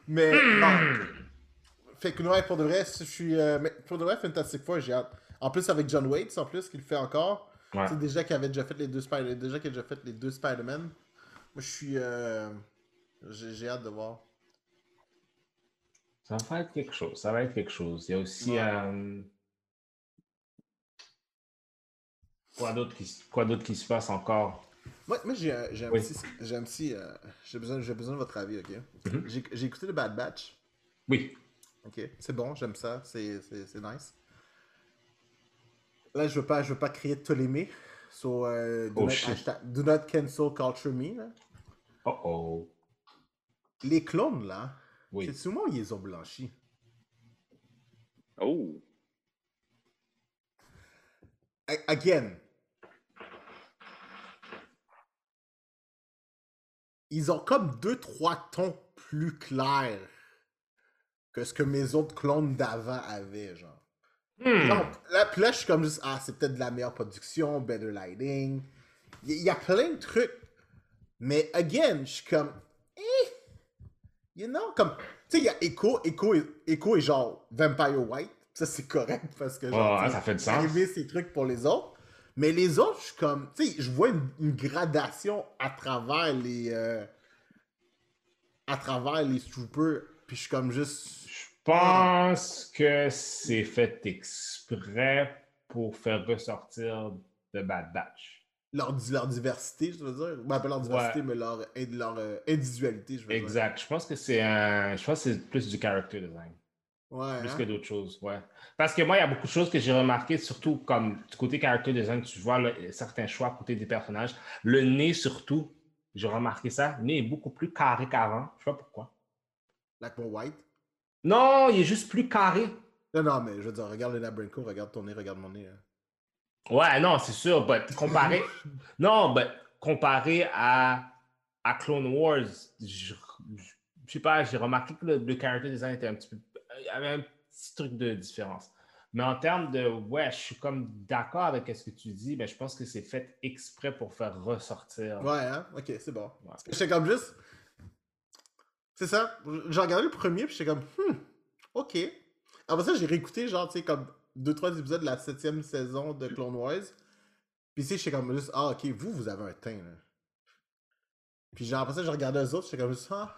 Mais. non. Fait que ouais, pour de vrai, je suis. euh, mais pour de vrai, Fantastic Four, j'ai hâte. En plus, avec John Waits, en plus, qui le fait encore. Ouais. Tu sais, déjà qu'il avait déjà fait les deux Spider, déjà qu'il a déjà fait les deux Spider-Man. Moi, je suis. euh, J'ai j'ai hâte de voir. Ça va être quelque chose. Ça va être quelque chose. Il y a aussi. Ouais. euh, Quoi d'autre qui, s- quoi d'autre qui se passe encore? Moi, moi j'ai un, j'ai un Oui. petit. J'ai un petit. euh, j'ai besoin, j'ai besoin de votre avis, ok? Mhm. J'ai j'ai écouté le Bad Batch. Oui. Ok, c'est bon, j'aime ça, c'est c'est- c'est nice. Là, je veux pas, je veux pas créer de tolémie. So, euh, do, Oh, not, hashtag- do not cancel culture me. Là. Oh oh. Les clones, là, Oui. c'est souvent ils les ont blanchis. Oh! A- Again. Ils ont comme deux, trois tons plus clairs que ce que mes autres clones d'avant avaient, genre. Hmm. Non, là, puis là, je suis comme juste, ah, c'est peut-être de la meilleure production, better lighting. Il y, y a plein de trucs. Mais, again, je suis comme, eh, you know, comme, tu sais, il y a Echo, Echo, est- Echo est genre Vampire White. Ça, c'est correct parce que, genre, sais, ça fait du sens. ces trucs pour les autres. Mais les autres, je suis comme, tu sais, je vois une, une gradation à travers les, euh, à travers les troopers. Puis je suis comme juste, Je pense que c'est fait exprès pour faire ressortir de Bad Batch. leur, leur diversité, je veux dire. Ben, pas leur diversité, Ouais. mais leur, euh, individualité, je veux dire. Exact. Je pense que c'est un. Je pense que c'est plus du character design. Ouais. Plus hein? que d'autres choses, ouais. Parce que moi, il y a beaucoup de choses que j'ai remarquées, surtout comme du côté character design, tu vois là, certains choix côté des personnages. Le nez, surtout, j'ai remarqué ça. Le nez est beaucoup plus carré qu'avant. Je sais pas pourquoi. Like mon white? Non, il est juste plus carré. Non, non, mais je veux dire, regarde Lena Brinko, regarde ton nez, regarde mon nez. hein. Ouais, non, c'est sûr, but comparé. non, but comparé à, à Clone Wars, je, je- je sais pas, j'ai remarqué que le, le character design était un petit peu. Il y avait un petit truc de différence. Mais en termes de. Ouais, je suis comme d'accord avec ce que tu dis, mais je pense que c'est fait exprès pour faire ressortir. Ouais, hein? Ok, c'est bon. Ouais. J'étais comme juste. C'est ça. J'ai regardé le premier, puis j'étais comme, hmm, ok. Après ça, j'ai réécouté, genre, tu sais, comme deux, trois épisodes de la septième saison de Clone Wars. Puis, tu sais, j'étais comme juste, ah, ok, vous, vous avez un teint, là. Puis, genre, après ça, j'ai regardé les autres, j'étais comme juste, ah.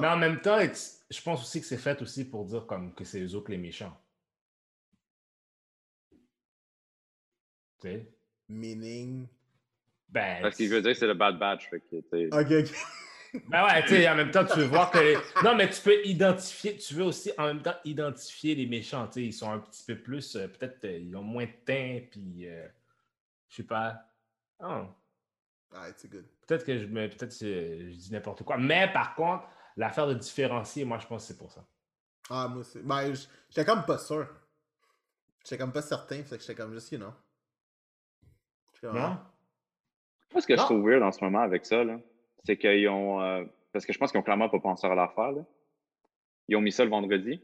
Mais en même temps, je pense aussi que c'est fait aussi pour dire comme que c'est eux autres les méchants. Tu sais? Meaning? Ben, Parce qu'il veut dire que c'est le Bad Batch. Fait que, Ok, ok. Ben ouais, tu sais, en même temps, tu veux voir que. les- Non, mais tu peux identifier, tu veux aussi en même temps identifier les méchants, tu sais, ils sont un petit peu plus, euh, peut-être, euh, ils ont moins de teint, puis, euh, je sais pas. Oh, Alright, c'est good. peut-être que je me, peut-être que je dis n'importe quoi. Mais par contre, l'affaire de différencier, moi, je pense que c'est pour ça. Ah, moi aussi. Ben, j'étais comme pas sûr. J'étais comme pas certain, fait que j'étais comme juste, you know. Comme, Non? Moi, ce que je trouve weird en ce moment avec ça, là, c'est qu'ils ont. euh, parce que je pense qu'ils ont clairement pas pensé à l'affaire. là. Ils ont mis ça le vendredi.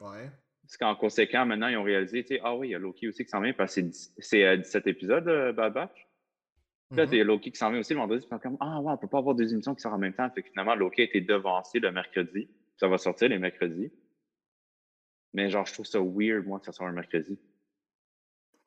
Ouais. Parce qu'en conséquent, maintenant, ils ont réalisé, tu sais, ah oui, il y a Loki aussi qui s'en vient, parce que c'est dix- c'est euh, 17 épisodes, euh, Bad Batch. Là, y a Loki qui s'en vient aussi le vendredi. Puis comme, ah ouais, on peut pas avoir deux émissions qui sortent en même temps. Fait que finalement, Loki a été devancé le mercredi. Ça va sortir les mercredis. Mais genre, je trouve ça weird, moi, que ça sorte un mercredi.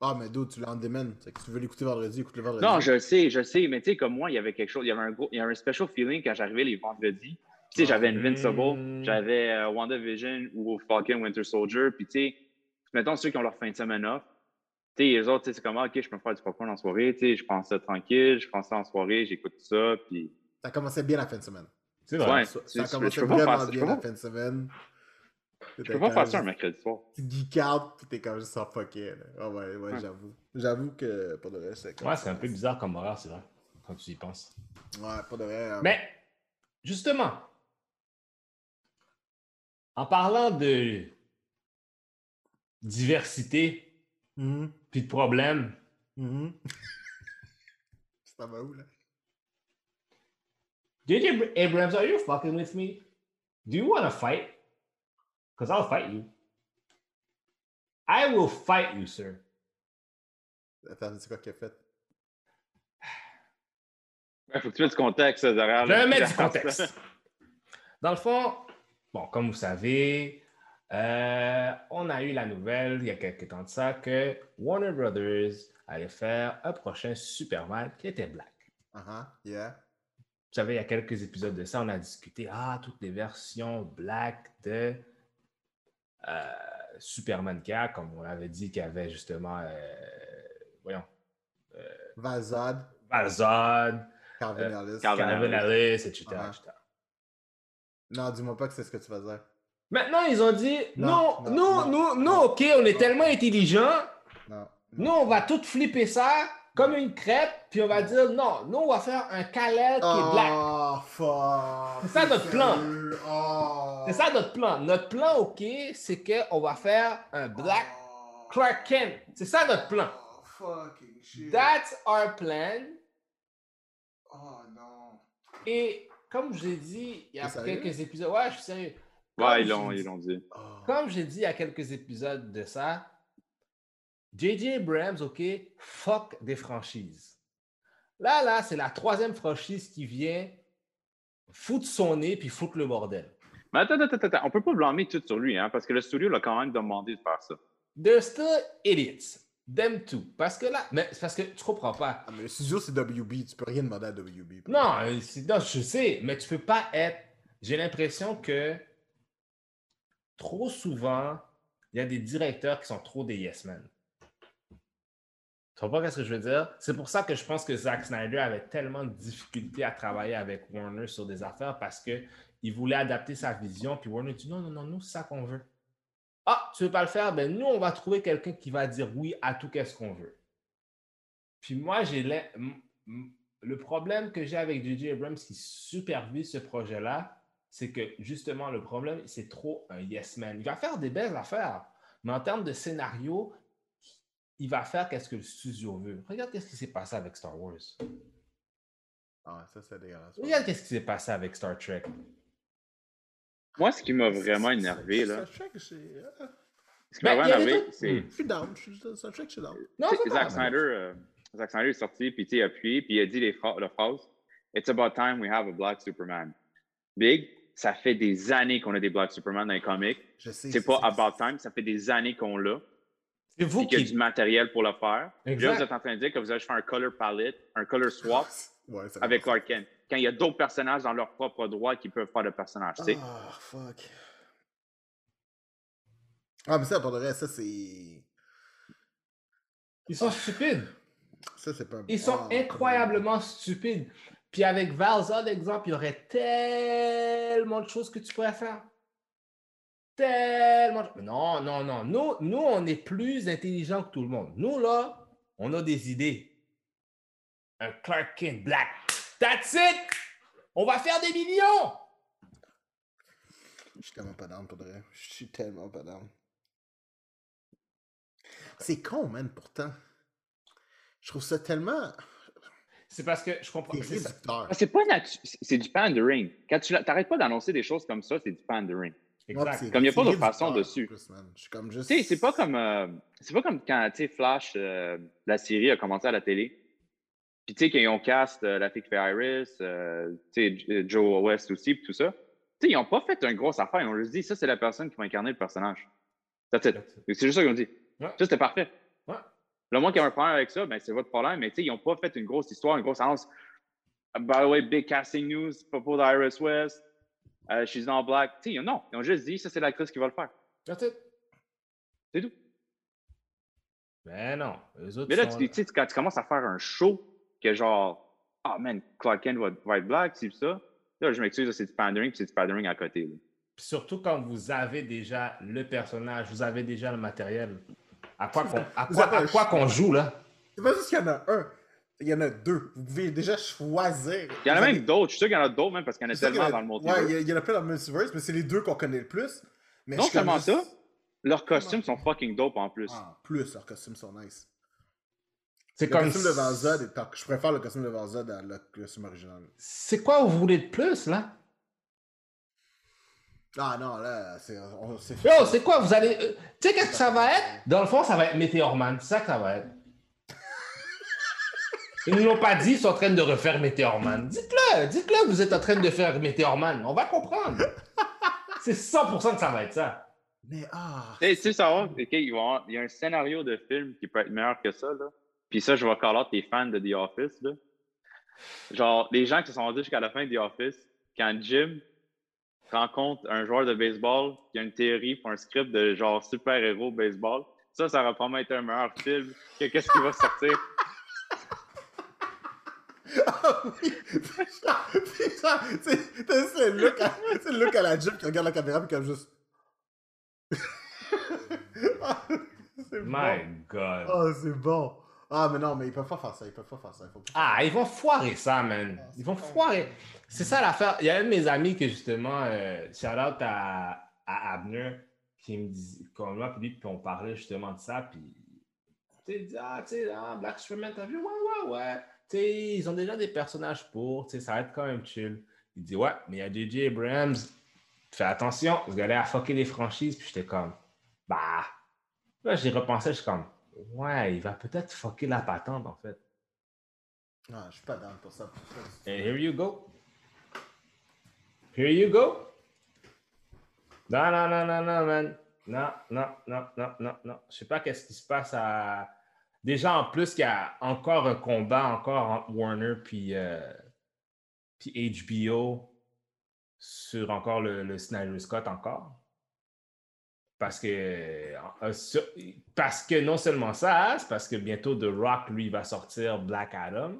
Ah, mais d'où tu l'as en demand. C'est que tu veux l'écouter vendredi, écoute le vendredi. Non, je le sais, je le sais, mais tu sais, comme moi, il y avait quelque chose, il y avait un gros, il y avait un special feeling quand j'arrivais les vendredis. Tu sais, j'avais Invincible, Mm. j'avais euh, WandaVision ou Falcon Winter Soldier, puis tu sais, mettons ceux qui ont leur fin de semaine off, sais, les autres, tu sais, c'est comme, ah, ok, je peux me faire du popcorn en soirée, tu sais, je pense ça tranquille, je pense ça en soirée, j'écoute ça, puis Ça commençait bien la fin de semaine. C'est ouais, vrai. Ça, tu- ça commençait vraiment bien la fin de semaine. je peux pas ça un mercredi soir. Tu geek out, pis t'es comme juste sans fucker. Là. Ah ouais, ouais, Ouais. j'avoue. J'avoue que, pas de vrai, c'est comme Ouais, c'est un peu bizarre comme horaire, c'est vrai, quand tu y penses. Ouais, pas de vrai. euh, Mais, justement, en parlant de diversité mhm, puis de problèmes, mhm. Ça va où, là? JJ Abrams, are you fucking with me? Do you want to fight? Because I'll fight you. I will fight you, sir. Attends, c'est quoi qu'il a fait? Il faut que tu mettes du contexte derrière. Je vais mettre du contexte. Dans le fond, bon, comme vous savez, euh, on a eu la nouvelle il y a quelques temps de ça que Warner Brothers allait faire un prochain Superman qui était black. Ah ah, yeah. Vous savez, il y a quelques épisodes de ça, on a discuté, ah, toutes les versions black de euh, Superman 4, comme on avait dit qu'il y avait justement, euh, voyons, Valzad, Valzad, Calvin Ellis. Calvin etc. Etc. Non, dis-moi pas que c'est ce que tu vas dire. Maintenant, ils ont dit, non, Non, nous, non, nous, non, OK, on est tellement intelligents, nous, on va tout flipper ça comme une crêpe, puis on va dire, non, nous, on va faire un Kal-El qui est black. Oh, fuck. C'est ça notre plan. Oh. C'est ça notre plan. Notre plan, OK, c'est qu'on va faire un black Oh. Clark Kent. C'est ça notre plan. Oh, fucking shit. That's our plan. Oh non. Et comme je l'ai dit il y a quelques épisodes, ouais, je suis sérieux. Ouais, ils l'ont, ils dit- l'ont dit. Oh. Comme j'ai dit il y a quelques épisodes de ça, J.J. Abrams, OK, fuck des franchises. Là, là, c'est la troisième franchise qui vient foutre son nez puis foutre le bordel. Mais attends, attends, attends, attends, on peut pas blâmer tout sur lui, hein, parce que le studio l'a quand même demandé de faire ça. They're still idiots. Them too. Parce que là, mais c'est parce que tu comprends pas. Ah, mais le studio, c'est WB. Tu peux rien demander à WB. Non, euh, non, je sais, mais tu peux pas être. J'ai l'impression que trop souvent, il y a des directeurs qui sont trop des yes men. Tu comprends ce que je veux dire? C'est pour ça que je pense que Zack Snyder avait tellement de difficultés à travailler avec Warner sur des affaires parce qu'il voulait adapter sa vision, puis Warner dit non, non, non, nous, c'est ça qu'on veut. Ah, tu veux pas le faire? Ben nous, on va trouver quelqu'un qui va dire oui à tout qu'est-ce qu'on veut. Puis moi, j'ai le problème que j'ai avec J.J. Abrams qui supervise ce projet-là, c'est que justement, le problème, c'est trop un yes man. Il va faire des belles affaires, mais en termes de scénario, il va faire qu'est-ce que le studio veut. Regarde qu'est-ce qui s'est passé avec Star Wars. Ah, ça, c'est dégueulasse. Regarde qu'est-ce qui s'est passé avec Star Trek. Moi, ce qui m'a vraiment énervé, là, Star Trek, c'est. euh, ce qui m'a vraiment énervé, c'est. Je suis down. Je suis Star Trek, je suis down. Non, c'est Zack. Snyder, euh, Zack Snyder est sorti, puis tu sais, il a appuyé, puis il a dit les la phrase It's about time we have a black Superman. Big, ça fait des années qu'on a des black Superman dans les comics. Je sais. C'est pas about time, ça fait des années qu'on l'a. C'est vous Puis qu'il y a qui. du matériel pour le faire. Puis Là, Exact. vous êtes en train de dire que vous allez faire un color palette, un color swap Ouais, ça avec. Clark Kent. Quand il y a d'autres personnages dans leur propre droit qui peuvent faire le personnage, tu sais. Ah, fuck. Ah, mais ça, pour de vrai, ça, c'est. Ils sont stupides. Ça, c'est pas. Ils sont Ah, incroyablement stupides. Puis avec Valza, d'exemple, il y aurait tellement de choses que tu pourrais faire. Tellement. de- Non, non, non. Nous, nous, on est plus intelligents que tout le monde. Nous, là, on a des idées. Un Clark Kent Black. That's it! On va faire des millions! Je suis tellement pas down pour vrai. Je suis tellement pas down. C'est con, man, pourtant. Je trouve ça tellement. C'est parce que je comprends. C'est c'est ça. réducteur. Ah, C'est pas natu- c'est du pandering. Quand tu n'arrêtes pas d'annoncer des choses comme ça, c'est du pandering. Exact. Comme il y a pas d'autre façon dessus. juste. Tu sais, c'est pas comme euh, c'est pas comme quand tu sais, Flash, euh, la série a commencé à la télé. Puis tu sais, quand ils ont cast euh, la fille qui fait Iris, euh, tu sais, J- Joe West aussi, puis tout ça. Tu sais, ils ont pas fait une grosse affaire. Ils ont juste dit, ça, c'est la personne qui va incarner le personnage. C'est juste ça qu'ils ont dit. Ouais. Ça, c'était parfait. Le moins qu'il y a un problème avec ça, ben, c'est votre problème. Mais tu sais, ils n'ont pas fait une grosse histoire, une grosse annonce. By the way, big casting news, propos d'Iris West. Uh, she's not black. Tu sais, ils- non. Ils ont juste dit, ça, c'est l'actrice qui va le faire. That's it. C'est tout. Ben non. Eux autres Mais là, sont- tu, quand tu commences à faire un show, que genre, ah man, Clark Kent va, va être black, c'est ça. Là, je m'excuse, c'est du pandering, puis c'est du pandering à côté. là. Surtout quand vous avez déjà le personnage, vous avez déjà le matériel. À quoi qu'on à Vous quoi, avez à un quoi ch- qu'on joue, là? C'est pas juste qu'il y en a un. Il y en a deux. Vous pouvez déjà choisir. Il y en a même d'autres. Je suis sûr qu'il y en a d'autres, même parce qu'il y en a tellement dans le Ouais, multiverse. il y, a- il y en a plein dans le multiverse, mais c'est les deux qu'on connaît le plus. Mais Non seulement juste- ça, leurs costumes sont fucking dope en plus. En plus, leurs costumes sont nice. C'est Le comme. costume de en- Je préfère le costume de Valzad à le costume original. C'est quoi vous voulez de plus, là? Ah non, là, c'est. Yo, c'est quoi? Vous allez. euh, tu sais, qu'est-ce que ça va être? Dans le fond, ça va être Meteorman. C'est ça que ça va être. Ils ne l'ont pas dit, ils sont en train de refaire Meteorman. Dites-le, dites-le, vous êtes en train de faire Meteorman. On va comprendre. C'est 100% que ça va être ça. Mais ah. Tu sais, tu sais, ça va, ok, ils vont avoir- il y a un scénario de film qui peut être meilleur que ça. Là. Puis ça, je vais call out les fans de The Office. Là. Genre, les gens qui se sont rendus jusqu'à la fin de The Office, quand Jim rencontre un joueur de baseball qui a une théorie pour un script de genre super-héros baseball, ça, ça aurait probablement été un meilleur film que qu'est-ce qui va sortir. Ah oui! Putain, putain, c'est le look à, c'est le look à la Jim qui regarde la caméra puis comme juste. Ah, c'est bon. My God. Oh, c'est bon. Ah, mais non, mais ils peuvent pas faire ça. Ils peuvent pas faire ça. Pas- Ah, ils vont foirer ça, man. Ils vont foirer. C'est ça l'affaire. Il y a un de mes amis que justement, euh, shout out à, à Abner, qui me dit, qu'on là, puis lui, puis on parlait justement de ça, puis tu sais, il dit, ah, tu sais, ah, Black Superman, t'as vu? Ouais, ouais, ouais. Tu sais, ils ont déjà des personnages pour, tu sais, ça va être quand même chill. Il dit, ouais, mais il y a J.J. Abrams, fais attention, ce gars-là a fucké les franchises, puis j'étais comme, bah. Là, j'y repensé, je suis comme, ouais, il va peut-être fucker la patente, en fait. Ah, je suis pas down pour ça. And here you go. Here you go. Non, non, non, non, non, man. Non, non, non, non, non, non. Je sais pas qu'est-ce qui se passe à. Déjà, en plus, qu'il y a encore un combat encore entre Warner puis, euh, puis HBO sur encore le, le Snyder Scott encore. Parce que, euh, parce que non seulement ça, c'est parce que bientôt The Rock, lui, va sortir Black Adam.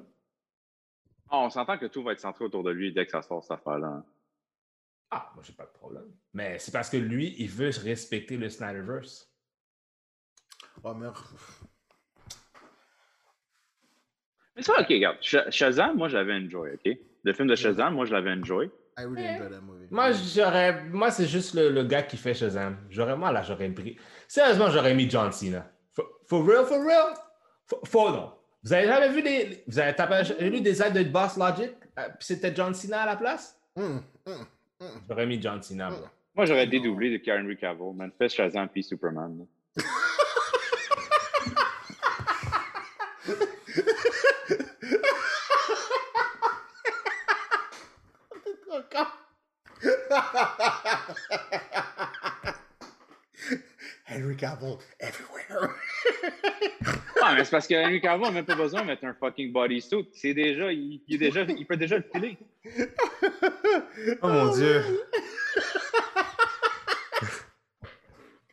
Ah, on s'entend que tout va être centré autour de lui dès que ça sort cette affaire-là. hein. Ah, moi, j'ai pas de problème. Mais c'est parce que lui, il veut respecter le Snyderverse. Oh, merde. Mais ça, ok, regarde. Sh- Shazam, moi, je l'avais enjoy, ok? Le film de Shazam, moi, je l'avais enjoy. I really enjoyed that movie. Moi, j'aurais. Moi, c'est juste le, le gars qui fait Shazam. J'aurais. Moi, là, j'aurais pris. Sérieusement, j'aurais mis John Cena. For, for real, for real? For, for non. Vous avez jamais vu des. Vous avez t'as pas lu des aides de Boss Logic? euh, Puis c'était John Cena à la place? Hum, hum, hum. J'aurais mis John Cena, moi. Moi, j'aurais dédoublé de Karen Cavill, man. Fais Shazam puis Superman. là. Henry Cavill, everywhere. Ah, mais c'est parce que Henry Cavill n'a même pas besoin de mettre un fucking bodysuit. C'est déjà, il, il est déjà, il peut déjà le filer. Oh mon dieu.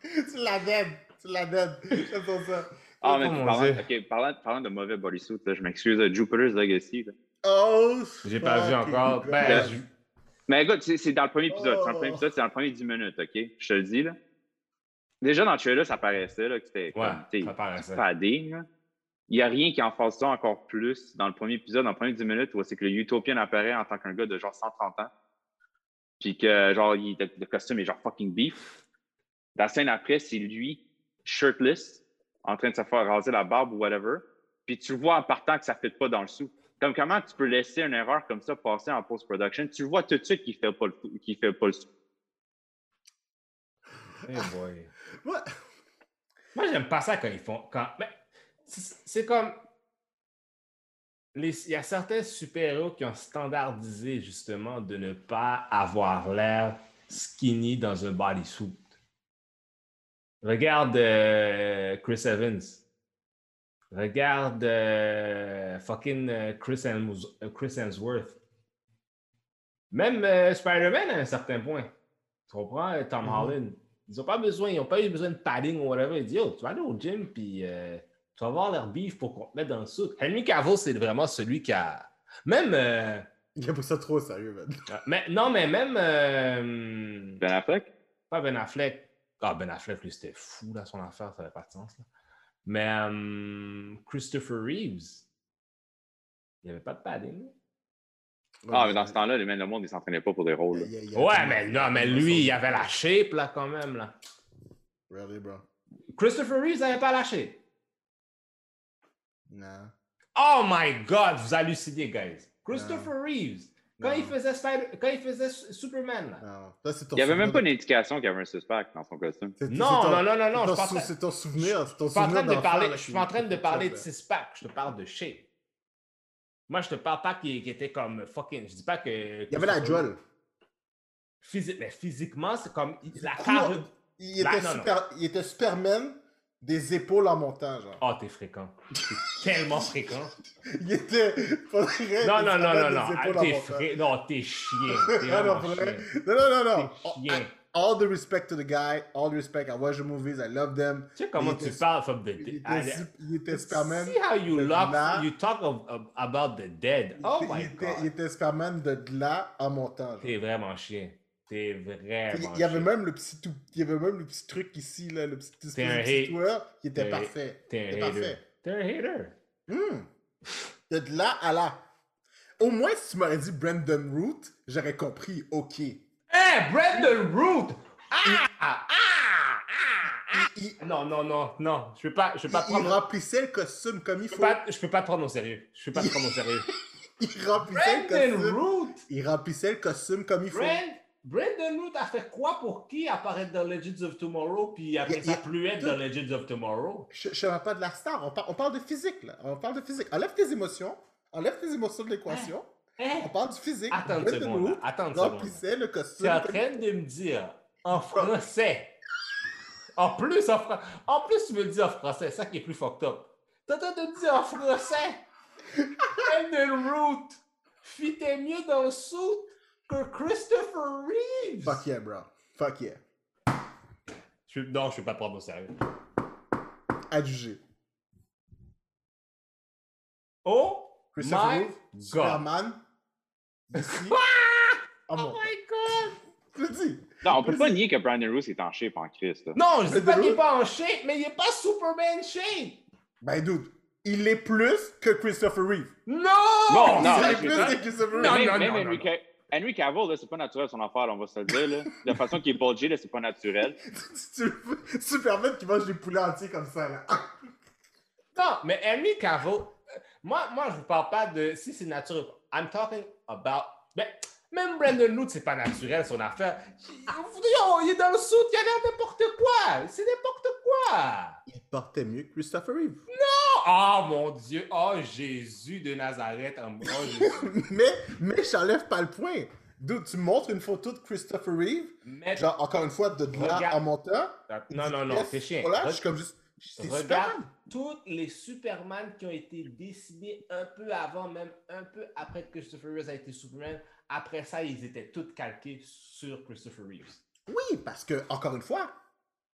tu la dead. Tu la dead. J'aime ça. Ah, mais Oh, parlant, Dieu. ok, parlant, parlant de mauvais bodysuit, là, je m'excuse, Jupiter's Legacy. là. Oh, J'ai pas vu encore. Ben, Mais écoute, c'est c'est dans le premier épisode. C'est dans le premier Oh. épisode, c'est dans le premier 10 minutes, ok? Je te le dis, là. Déjà, dans le trailer, ça paraissait, là, que c'était Ouais, là. Il n'y a rien qui en fasse ça encore plus dans le premier épisode, dans le premier 10 minutes, où c'est que le Utopian apparaît en tant qu'un gars de genre 130 ans. Puis que, genre, il, le, le costume est genre fucking beef. La scène après, c'est lui, shirtless, en train de se faire raser la barbe ou whatever, puis tu le vois en partant que ça ne fit pas dans le sou. Comme comment tu peux laisser une erreur comme ça passer en post-production? Tu le vois tout de suite qu'il ne fait, pas le- qu'il fait pas le sou. Eh boy. Ouais. Moi, j'aime pas ça quand ils font. Quand... mais c'est c'est comme. les- Il y a certains super-héros qui ont standardisé justement de ne pas avoir l'air skinny dans un bodysuit. Regarde euh, Chris Evans. Regarde euh, fucking euh, Chris, Hems- euh, Chris Hemsworth. Même euh, Spider-Man à un certain point. Tu comprends? Tom Mhm. Holland. Ils n'ont pas besoin, ils n'ont pas eu besoin de padding ou whatever. Ils disent, yo, tu vas aller au gym, puis euh, tu vas avoir l'air beef pour qu'on te mette dans le suit. Henry Cavill, c'est vraiment celui qui a. Même. euh, Il a pris ça trop sérieux, man. mais, non, mais même. euh, Ben Affleck? pas Ben Affleck. Ah, Ben Affleck, lui, c'était fou, là, son affaire, ça n'avait pas de sens. Là. Mais Christopher Reeves, il n'y avait pas de padding. Ah, mais dans ce temps-là, le monde, ils ne s'entraînaient pas pour des rôles. là. Il y a- il y a- Ouais, mais non, mais lui, il avait la shape, là, quand même, là. Really, bro. Christopher Reeves n'avait pas la shape. Non. Oh my God, vous hallucinez, guys. Christopher Reeves, quand il faisait Spider- quand il faisait Su- Superman, là. Non. Ça, c'est ton Il n'y avait même pas de- une indication qu'il y avait un suspect dans son costume. Non, ton- non, non, non, non, c'est je ton suis pas en sou- train- C'est ton souvenir. C'est ton Je suis pas en train souvenir de parler, je suis en train de parler de six-pack, je te parle de shape. Moi, je te parle pas qu'il était comme fucking. Je dis pas que. Il y avait la. Physi- mais physiquement, c'est comme. La Cool. carrure. Il était, super... il était Superman des épaules en montant, genre. Oh, t'es fréquent. T'es tellement fréquent. Il était. faudrait- Non, non, non, non, non. des Ah, T'es fré... Non, t'es chien. T'es Ah, non, chien. non, non, non, non. T'es chien. All the respect to the guy, all the respect. I watch the movies, I love them. Tu sais comment tu parles from the Il dead. il était Superman. See how you de lock, you talk of, of- about the dead. Oh my il, était, il god. était Superman de là en montant. T'es vraiment chien. T'es Il vraiment il y avait même le petit tout, il y avait même le petit truc ici là, le petit, T'es toit, qui était T'es parfait. T'es un parfait. T'es un hater. Hmm. De là à là. Au moins, si tu m'aurais dit Brandon Root, j'aurais compris, ok. Il, Hey, Brandon Root! Ah! Ah! Ah! Ah! il- Non, non, non, non. Je peux pas, je peux pas il prendre. remplissait le costume comme il faut. pas, je peux pas te prendre au sérieux. Je peux pas te prendre au sérieux. Il remplissait le Brandon costume. Root! Il remplissait le costume comme il faut. Brand, Brandon Root a fait quoi pour qui apparaître dans Legends of Tomorrow puis après ça plus être dans Legends of Tomorrow? Je ne parle pas de la star, on, par- on parle de physique là. On parle de physique. Enlève tes émotions. Enlève tes émotions de l'équation. Hein? On parle du physique. Attends une Brandon seconde. Attends remplissait le Tu es costume. en train de me dire en français. En plus, en, Fran- en plus, tu me le dis en français. C'est ça qui est plus fucked up. T'es en train de me dire en français? Brandon Root fitait mieux dans le suit que Christopher Reeves. Fuck yeah, bro. Fuck yeah. Je, non, je ne vais pas prendre au sérieux. Adjugé. Oh Christopher my Reeve, God. Superman. Oh, Oh mon. my god! Je le dis. Non, on peut pas nier que Brandon Roos est en shape en Christ. là. Non, je dis pas qu'il est pas en shape, mais il est pas Superman shape. Ben, dude, il est plus que Christopher Reeve. Non! Non, non, il est plus que Christopher Non, Reeve. non. Henry Cavill, là, c'est pas naturel son affaire, on va se le dire. Là. La façon qu'il est bulgé, là, c'est pas naturel. Tu le fais- Superman qui mange des poulets entiers comme ça, là. Non, mais Henry Cavill, euh, moi, moi, je vous parle pas de si c'est naturel. I'm talking about. Ben, même Brandon Root, c'est pas naturel son affaire. Il est dans le soute, il a l'air n'importe quoi. C'est n'importe quoi. Il portait mieux que Christopher Reeve. Oh, oh, mon Dieu. Oh Jésus de Nazareth. Oh, mais, mais j'enlève pas le point. Dude, tu montres une photo de Christopher Reeve, Mais- genre, encore une fois, de là en montant? Non, non, non, c'est chien. Voilà, je suis comme juste. Regarde tous les Superman qui ont été dessinés un peu avant, même un peu après que Christopher Reeves a été Superman. Après ça, ils étaient tous calqués sur Christopher Reeves. Oui, parce que, encore une fois,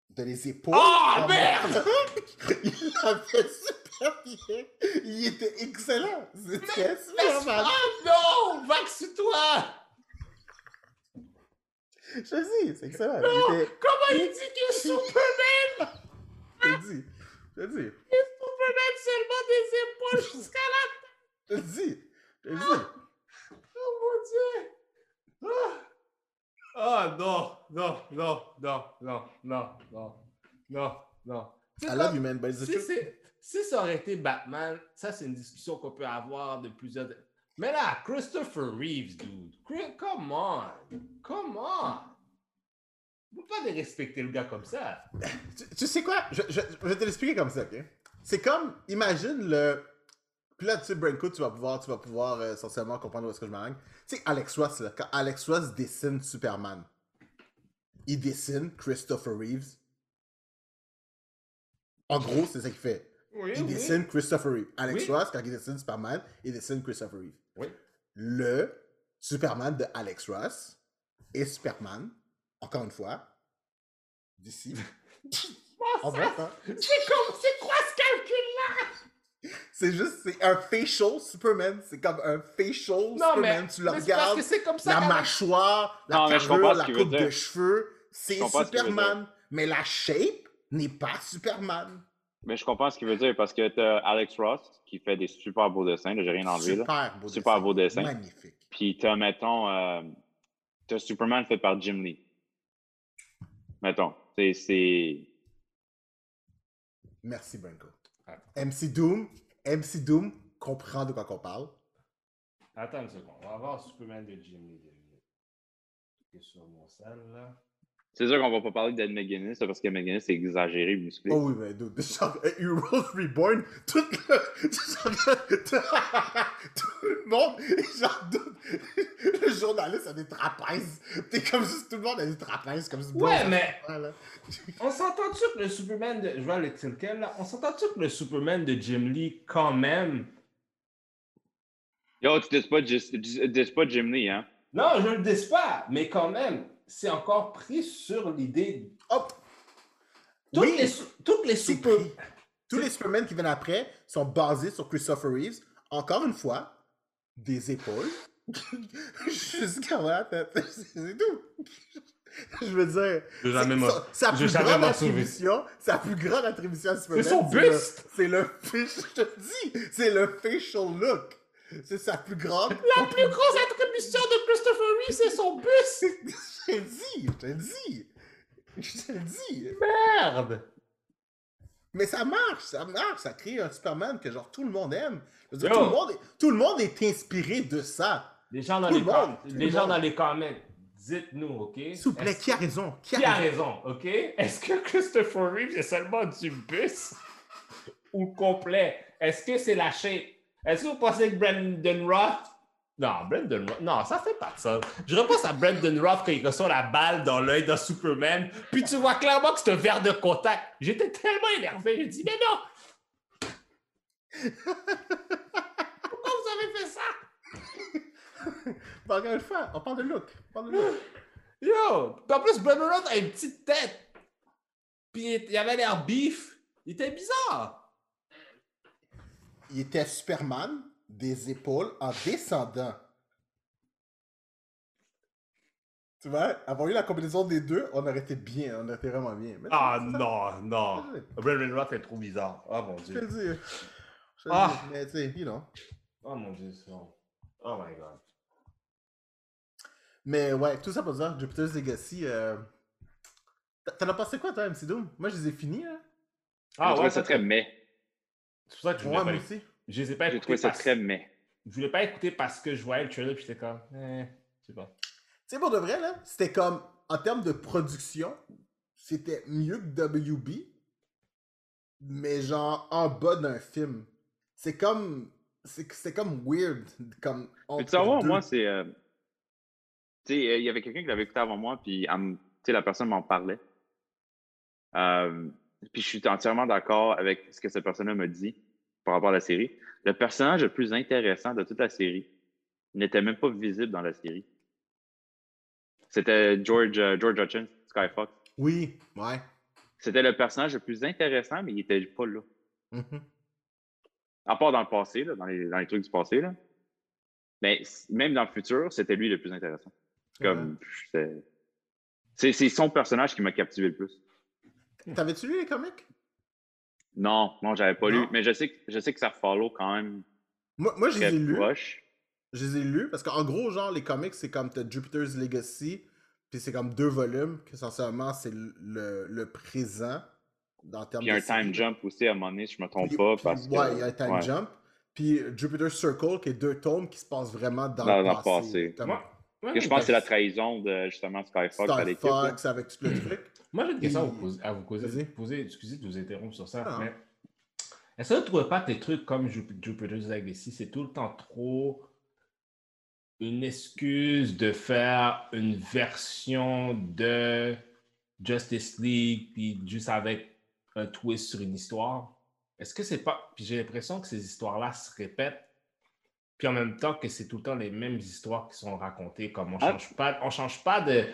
de les épaules. Oh, merde! il a fait super bien. Il était excellent. C'était Superman. Oh non! Vaxe-toi! Je dis, c'est excellent. Il était. Comment il dit que Superman? Je dis. Je dis. Superman seulement des épaules jusqu'à la... Je dis. Je te dis. Oh mon Dieu! Ah! Ah non, non, non, non, non, non, non, non, I love you, man, but it's the si, si ça aurait été Batman, ça c'est une discussion qu'on peut avoir de plusieurs. Mais là, Christopher Reeves, dude. Chris- Come on. Come on. On peut pas respecter le gars comme ça. Tu, tu sais quoi? Je, je- je vais te l'expliquer comme ça, ok? C'est comme, imagine le. Puis là, tu sais, Branko, tu vas pouvoir, tu vas pouvoir euh, essentiellement comprendre où est-ce que je m'arrête. Tu sais, Alex Ross, là, quand Alex Ross dessine Superman, il dessine Christopher Reeves. En gros, c'est ça qu'il fait. Oui, Il dessine Christopher Reeves. Alex Oui. Ross, quand il dessine Superman, il dessine Christopher Reeves. Oui. Le Superman de Alex Ross et Superman, encore une fois, d'ici. En ça, bref, hein. C'est comme, c'est? C'est juste, c'est un facial Superman. C'est comme un facial Non, mais, Superman. tu le mais c'est parce regardes, que c'est comme ça. la mâchoire, la Non, carrure, la coupe de cheveux. C'est ce Superman. Mais la shape n'est pas Superman. Mais je comprends ce qu'il veut dire parce que t'as Alex Ross qui fait des super beaux dessins, là, j'ai rien enlevé. Là. Super beau Super dessin. beau dessin. Magnifique. Puis t'as, mettons, euh, t'as Superman fait par Jim Lee. Mettons, c'est. c'est... Merci, Branko. MC Doom, MC Doom comprend de quoi qu'on parle. Attends une seconde. On va voir Superman de Jimmy. Qui est sur mon salle, là. C'est sûr qu'on va pas parler d'Ed McGuinness parce que McGuinness est exagéré, musclé. Oh oui, mais dude, genre, euh, Heroes Reborn, tout le, genre, tout, le monde, genre, dude, le journaliste a des trapèzes. T'es comme juste, tout le monde a des trapèzes, comme ça. Ouais, mais- Voilà. On s'entend-tu que le Superman de. Je vois le là? On s'entend-tu que le Superman de Jim Lee, quand même? Yo, tu dis pas, dis pas Jim Lee, hein? Non, je le dis pas, mais quand même, c'est encore pris sur l'idée. Hop! Toutes Oui, les, toutes les c'est super. Tous les Superman qui viennent après sont basés sur Christopher Reeves. Encore une fois, des épaules. Jusqu'à voilà, c'est tout. Je veux dire, J'ai jamais c'est- sa, plus grande attribution, sa plus grande attribution à Superman, son le- buste! C'est le, fish- je te dis, c'est le facial look. C'est sa plus grande. La plus grosse attribution de Christopher Reeve, c'est son bus! Je te dis, je te dis. Je te dis. Merde! Mais ça marche, ça marche, ça crée un Superman que genre tout le monde aime. Je veux dire, Yo. tout, le monde est, tout le monde est inspiré de ça. Les gens dans Tout les, le monde, les le gens monde. dans les comments, dites-nous, OK? S'il vous plaît, qui a raison? Qui a, Qui a raison? raison, OK? Est-ce que Christopher Reeve, c'est seulement du bus? Ou complet? Est-ce que c'est la shape? Est-ce que vous pensez que Brandon Roth... Non, Brandon Roth... Non, ça fait pas de ça. Je repense à Brandon Roth quand il reçoit la balle dans l'œil de Superman, puis tu vois clairement que c'est un verre de contact. J'étais tellement énervé, j'ai dit, mais non! Pourquoi vous avez fait ça? Bon, encore une fois, on parle de look. On parle de look. Yo! Puis en plus, Brandon Roth a une petite tête. Puis il avait l'air beef. Il était bizarre. Il était Superman des épaules en descendant. Tu vois, avoir eu la combinaison des deux, on aurait été bien, on aurait été vraiment bien. Mais Ah ça. non, non. Brandon Roth est trop bizarre. Oh mon Je te le dieu. dis. Je te le Ah. dis, mais tu sais, you know. Oh mon dieu. c'est bon. Oh my god. Mais ouais, tout ça pour dire, Jupiter's Legacy, euh... t'en as pensé quoi toi, MC Doom? Moi je les ai finis, hein. J'ai trouvé ça ça, très mais. C'est pour ça que je Ouais, voulais moi pas. aussi. Je les ai pas J'ai écoutés ça parce- très mais. Je voulais pas écouter parce que je voyais le trailer puis j'étais comme. Eh, je sais pas. Tu sais, pour de vrai, là, c'était comme, en termes de production, c'était mieux que WB, mais genre en bas d'un film. C'est comme, c'est c'est comme weird, comme tu deux. moi, c'est. euh, Tu sais, euh, il y avait quelqu'un qui l'avait écouté avant moi, puis sais, la personne m'en parlait. Euh, puis je suis entièrement d'accord avec ce que cette personne-là m'a dit par rapport à la série. Le personnage le plus intéressant de toute la série n'était même pas visible dans la série. C'était George, euh, George Hutchins, Skyfox. Oui, ouais. C'était le personnage le plus intéressant, mais il était pas là. Mhm. À part dans le passé, là, dans, les, dans les trucs du passé. Là. Mais même dans le futur, c'était lui le plus intéressant. Comme, c'est son personnage qui m'a captivé le plus. T'avais-tu lu les comics? Non, non, j'avais pas lu. Mais je sais, que- je sais que ça follow quand même Moi, moi je les ai lus. Je les ai lus parce qu'en gros, genre, les comics, c'est comme t'as Jupiter's Legacy, puis c'est comme deux volumes, que essentiellement, c'est le, le, présent dans termes Puis il y a un time jump aussi à un moment donné, si je me trompe Puis- pas. puis- Parce que, ouais, il y a un time ouais. jump. Puis Jupiter Circle, qui est deux tomes qui se passent vraiment dans, Dans- le dans le passé. passé. Comme Moi, moi, Et je pense que c'est la trahison de justement Sky Fox à l'équipe. là. Fox avec tout le truc. Moi, j'ai une question à vous poser. À vous poser, Vas-y. poser- excusez de vous interrompre sur ça, Ah. mais est-ce que vous ne trouvez pas des trucs comme Jupiter's Legacy, c'est tout le temps trop une excuse de faire une version de Justice League, puis juste avec un twist sur une histoire? Est-ce que c'est pas. Puis j'ai l'impression que ces histoires-là se répètent, puis en même temps que c'est tout le temps les mêmes histoires qui sont racontées, comme on Ah. change pas, on change pas de.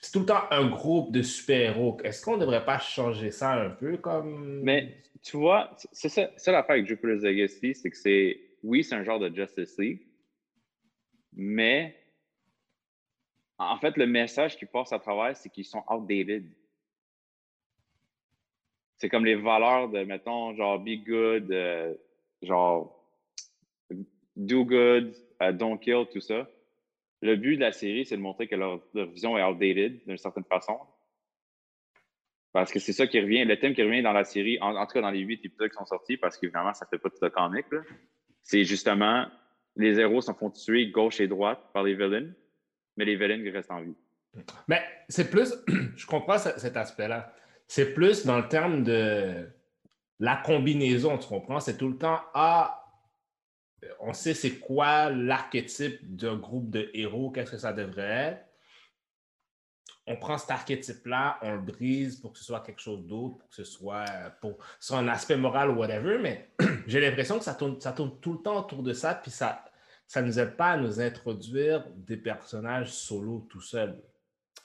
C'est tout le temps un groupe de super-héros. Est-ce qu'on ne devrait pas changer ça un peu comme. Mais tu vois, c'est ça, ça l'affaire avec Jupiter's Legacy, c'est que c'est, oui, c'est un genre de Justice League, mais en fait, le message qui passe à travers, c'est qu'ils sont outdated. C'est comme les valeurs de, mettons, genre, be good, euh, genre, do good, euh, don't kill, tout ça. Le but de la série, c'est de montrer que leur, vision est outdated d'une certaine façon. Parce que c'est ça qui revient, le thème qui revient dans la série, en, tout cas dans les huit épisodes qui sont sortis, parce qu'évidemment, ça fait pas tout le comic, c'est justement les héros se font tuer gauche et droite par les villains, mais les villains restent en vie. Mais c'est plus, je comprends ce- cet aspect-là. C'est plus dans le terme de la combinaison, tu comprends? C'est tout le temps, ah, on sait c'est quoi l'archétype d'un groupe de héros, qu'est-ce que ça devrait être. On prend cet archétype-là, on le brise pour que ce soit quelque chose d'autre, pour que ce soit pour sur un aspect moral ou whatever, mais j'ai l'impression que ça tourne, ça tourne tout le temps autour de ça, puis ça ça ne nous aide pas à nous introduire des personnages solo tout seuls.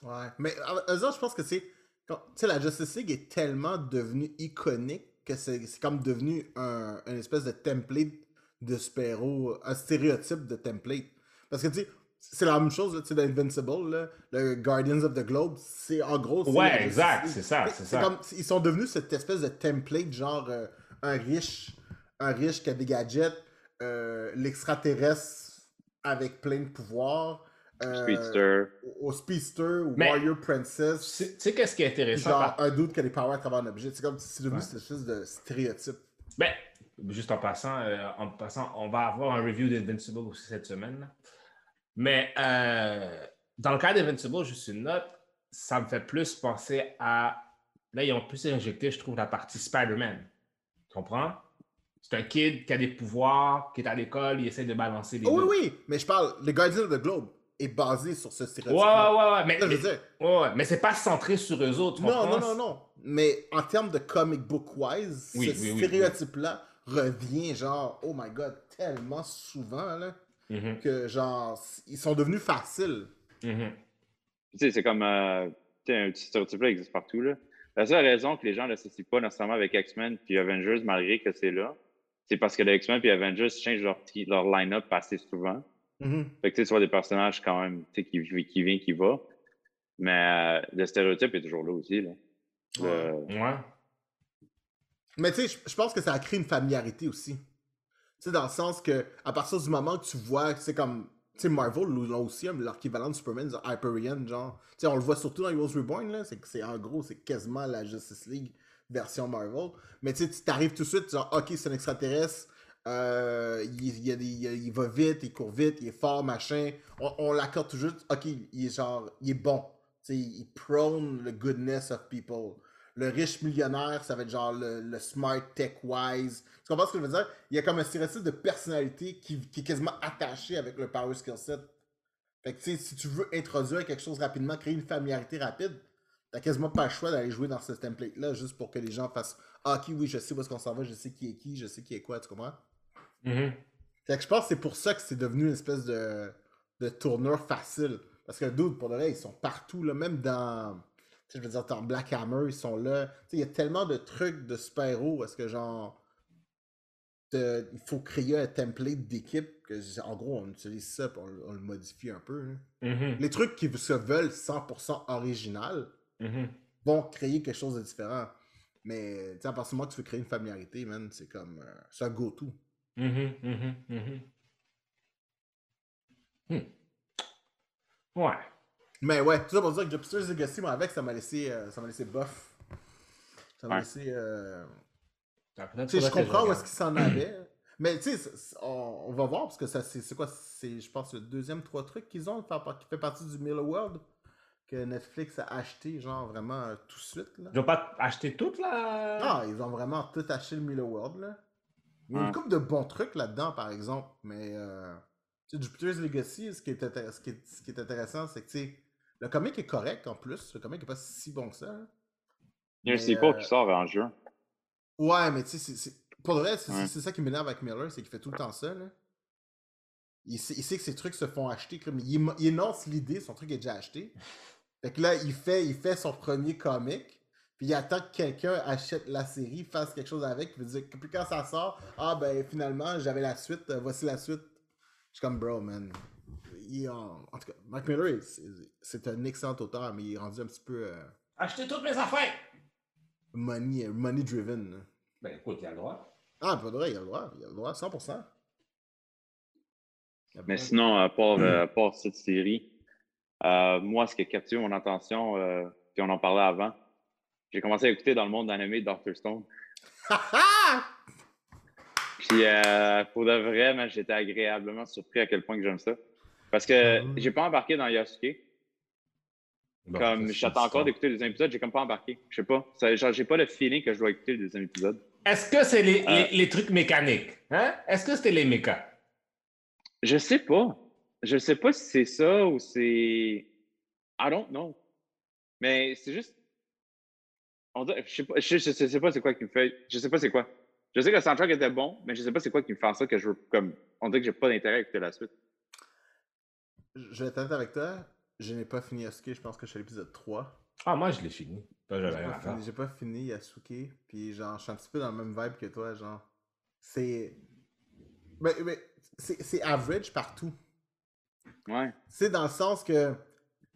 Ouais. Mais euh, eux je pense que c'est. Tu sais, la Justice League est tellement devenue iconique que c'est comme devenu un, une espèce de template de super-héros, un stéréotype de template. Parce que tu sais, c'est la même chose, tu sais, dans Invincible, là, le Guardians of the Globe, c'est en gros. c'est Ouais, exact, c'est ça, c'est ça. comme- ils sont devenus cette espèce de template, genre euh, un riche, un riche qui a des gadgets, euh, l'extraterrestre avec plein de pouvoirs. euh, Speedster. au- au Speedster, au Mais- Warrior Princess. Tu sais qu'est-ce qui est intéressant? Genre par- un doute qui a des powers à travers un objet. C'est comme c'est devenu Ouais. cette espèce de stéréotype. Ben, juste en passant, euh, en passant, on va avoir un review d'Invincible aussi cette semaine. Mais euh, dans le cas d'Invincible, juste une note, ça me fait plus penser à. Là, ils ont plus injecté, je trouve, la partie Spider-Man. Tu comprends? C'est un kid qui a des pouvoirs, qui est à l'école, il essaie de balancer des. Oh, oui, oui, mais je parle, les Guardians of the Globe est basé sur ce stéréotype. ouais, ouais, ouais. Mais, Ça, mais, veux dire. ouais, ouais, mais c'est pas centré sur eux autres. Non, non, non, non. Mais en termes de comic book wise, Oui, ce oui, stéréotype-là revient, genre, oh my god, tellement souvent, là, Mhm, que genre, ils sont devenus faciles. mhm. Tu sais, c'est comme. euh, tu sais, un petit stéréotype-là existe partout. Là. La seule raison que les gens ne l'associent pas nécessairement avec X-Men puis Avengers, malgré que c'est là, c'est parce que les X-Men puis Avengers changent leur, line-up assez souvent. Mhm. Fait que tu vois des personnages quand même tu sais, qui, qui vient, qui va. Mais euh, le stéréotype est toujours là aussi. Là. Le- Ouais. Mais tu sais, je- pense que ça a créé une familiarité aussi. Tu sais, dans le sens que, à partir du moment que tu vois, c'est comme, tu sais, Marvel l'ont aussi, hein, l'équivalent de Superman, genre Hyperion, genre. Tu sais, on le voit surtout dans Heroes Reborn, là. C'est c'est, en gros, c'est quasiment la Justice League version Marvel. Mais tu sais, tu t'arrives tout de suite, genre, ok, c'est un extraterrestre, euh, il, il va vite, il court vite, il est fort, machin. On, l'accorde tout suite, ok, il est genre, il est bon. Tu sais, il prône le goodness of people le riche millionnaire, ça va être genre le, le smart tech-wise. Tu comprends ce que je veux dire? Il y a comme un stéréotype de personnalité qui, qui est quasiment attaché avec le power skill set. Fait que tu sais, si tu veux introduire quelque chose rapidement, créer une familiarité rapide, t'as quasiment pas le choix d'aller jouer dans ce template-là juste pour que les gens fassent Ah, ok, oui, je sais où est-ce qu'on s'en va, je sais qui est qui, je sais qui est quoi, tu comprends? Mhm. Fait que je pense que c'est pour ça que c'est devenu une espèce de, de tourneur facile. Parce que dude, pour de vrai, ils sont partout, là, même dans. Tu sais, je veux dire, dans Black Hammer, ils sont là. Tu sais, il y a tellement de trucs de super-héros. Est-ce que genre. il faut créer un template d'équipe que, en gros, on utilise ça puis on, le- on le modifie un peu. hein. Mhm. Les trucs qui se veulent 100% original Mhm. vont créer quelque chose de différent. Mais, tu sais, à partir du moment que tu veux créer une familiarité, man, c'est comme. euh, c'est un go-to. Mhm, mhm, mhm. Hmm. Ouais. Mais ouais, tout ça pour dire que Jupiter's Legacy, moi, avec, ça m'a laissé, euh, ça m'a laissé bof. Ça Ouais. laisser. euh, Ah, Tu sais, je comprends où est-ce qu'il s'en allait. Mais tu sais, on, on va voir parce que ça, c'est quoi C'est, je pense, le deuxième, trois trucs qu'ils ont qui fait partie du Miller World que Netflix a acheté, genre vraiment euh, tout de suite. Là. Ils n'ont pas acheté toutes, là? Ah, ils ont vraiment tout acheté le Miller World. Là. Il y a une Ouais. couple de bons trucs là-dedans, par exemple. Mais euh, tu sais, Jupiter's Legacy, ce qui est, ce qui est, ce qui est intéressant, c'est que tu sais, le comic est correct en plus. Le comic est pas si bon que ça. hein. Il y a un sequel euh, qui sort en juin. Ouais, mais tu sais, pour le vrai, c'est Ouais. ça qui m'énerve avec Miller, c'est qu'il fait tout le temps ça. Là. Il, sait, il sait que ses trucs se font acheter. Comme, il, il énonce l'idée, son truc est déjà acheté. Fait que là, il fait, il fait son premier comic, puis il attend que quelqu'un achète la série, fasse quelque chose avec, puis dire que puis quand ça sort, ah ben finalement, j'avais la suite, euh, voici la suite. Je suis comme, bro, man. Il est en... en tout cas, Mark Miller, c'est- un excellent auteur, mais il est rendu un petit peu euh, Achetez toutes mes affaires! money, money driven. Ben écoute, il y a le droit. Ah, pas de vrai, il a le droit, il a le droit, 100%. Il a Mais sinon, à part, euh, à part cette série, euh, moi, ce qui a capturé mon attention, euh, puis on en parlait avant, j'ai commencé à écouter dans le monde d'animé Doctor Stone. Puis, euh, pour de vrai, j'étais agréablement surpris à quel point que j'aime ça. Parce que Ah j'ai pas embarqué dans Yasuke. Bon, comme j'attends encore d'écouter les deuxième épisode, j'ai comme pas embarqué. Je sais pas. Ça- genre, j'ai pas le feeling que je dois écouter le deuxième épisode. Est-ce que c'est les, Euh. les, les trucs mécaniques? Hein? Est-ce que c'était les mécas? Je sais pas. Je sais pas si c'est ça ou c'est. I don't know. Mais c'est juste. On dirait- je sais pas, je, je sais- je sais pas c'est quoi qui me fait. Je sais pas c'est quoi. Je sais que le soundtrack était bon, mais je sais pas c'est quoi qui me fait en ça que je veux comme. On dirait que j'ai pas d'intérêt à écouter la suite. Je vais être honnête avec toi, je n'ai pas fini Yasuke, je pense que je suis à l'épisode 3. Ah, moi, je l'ai fini. Toi, J'ai pas, fini, pas fini Yasuke, puis genre, je suis un petit peu dans le même vibe que toi, genre. C'est. Mais, mais c'est c'est average partout. Ouais. C'est dans le sens que.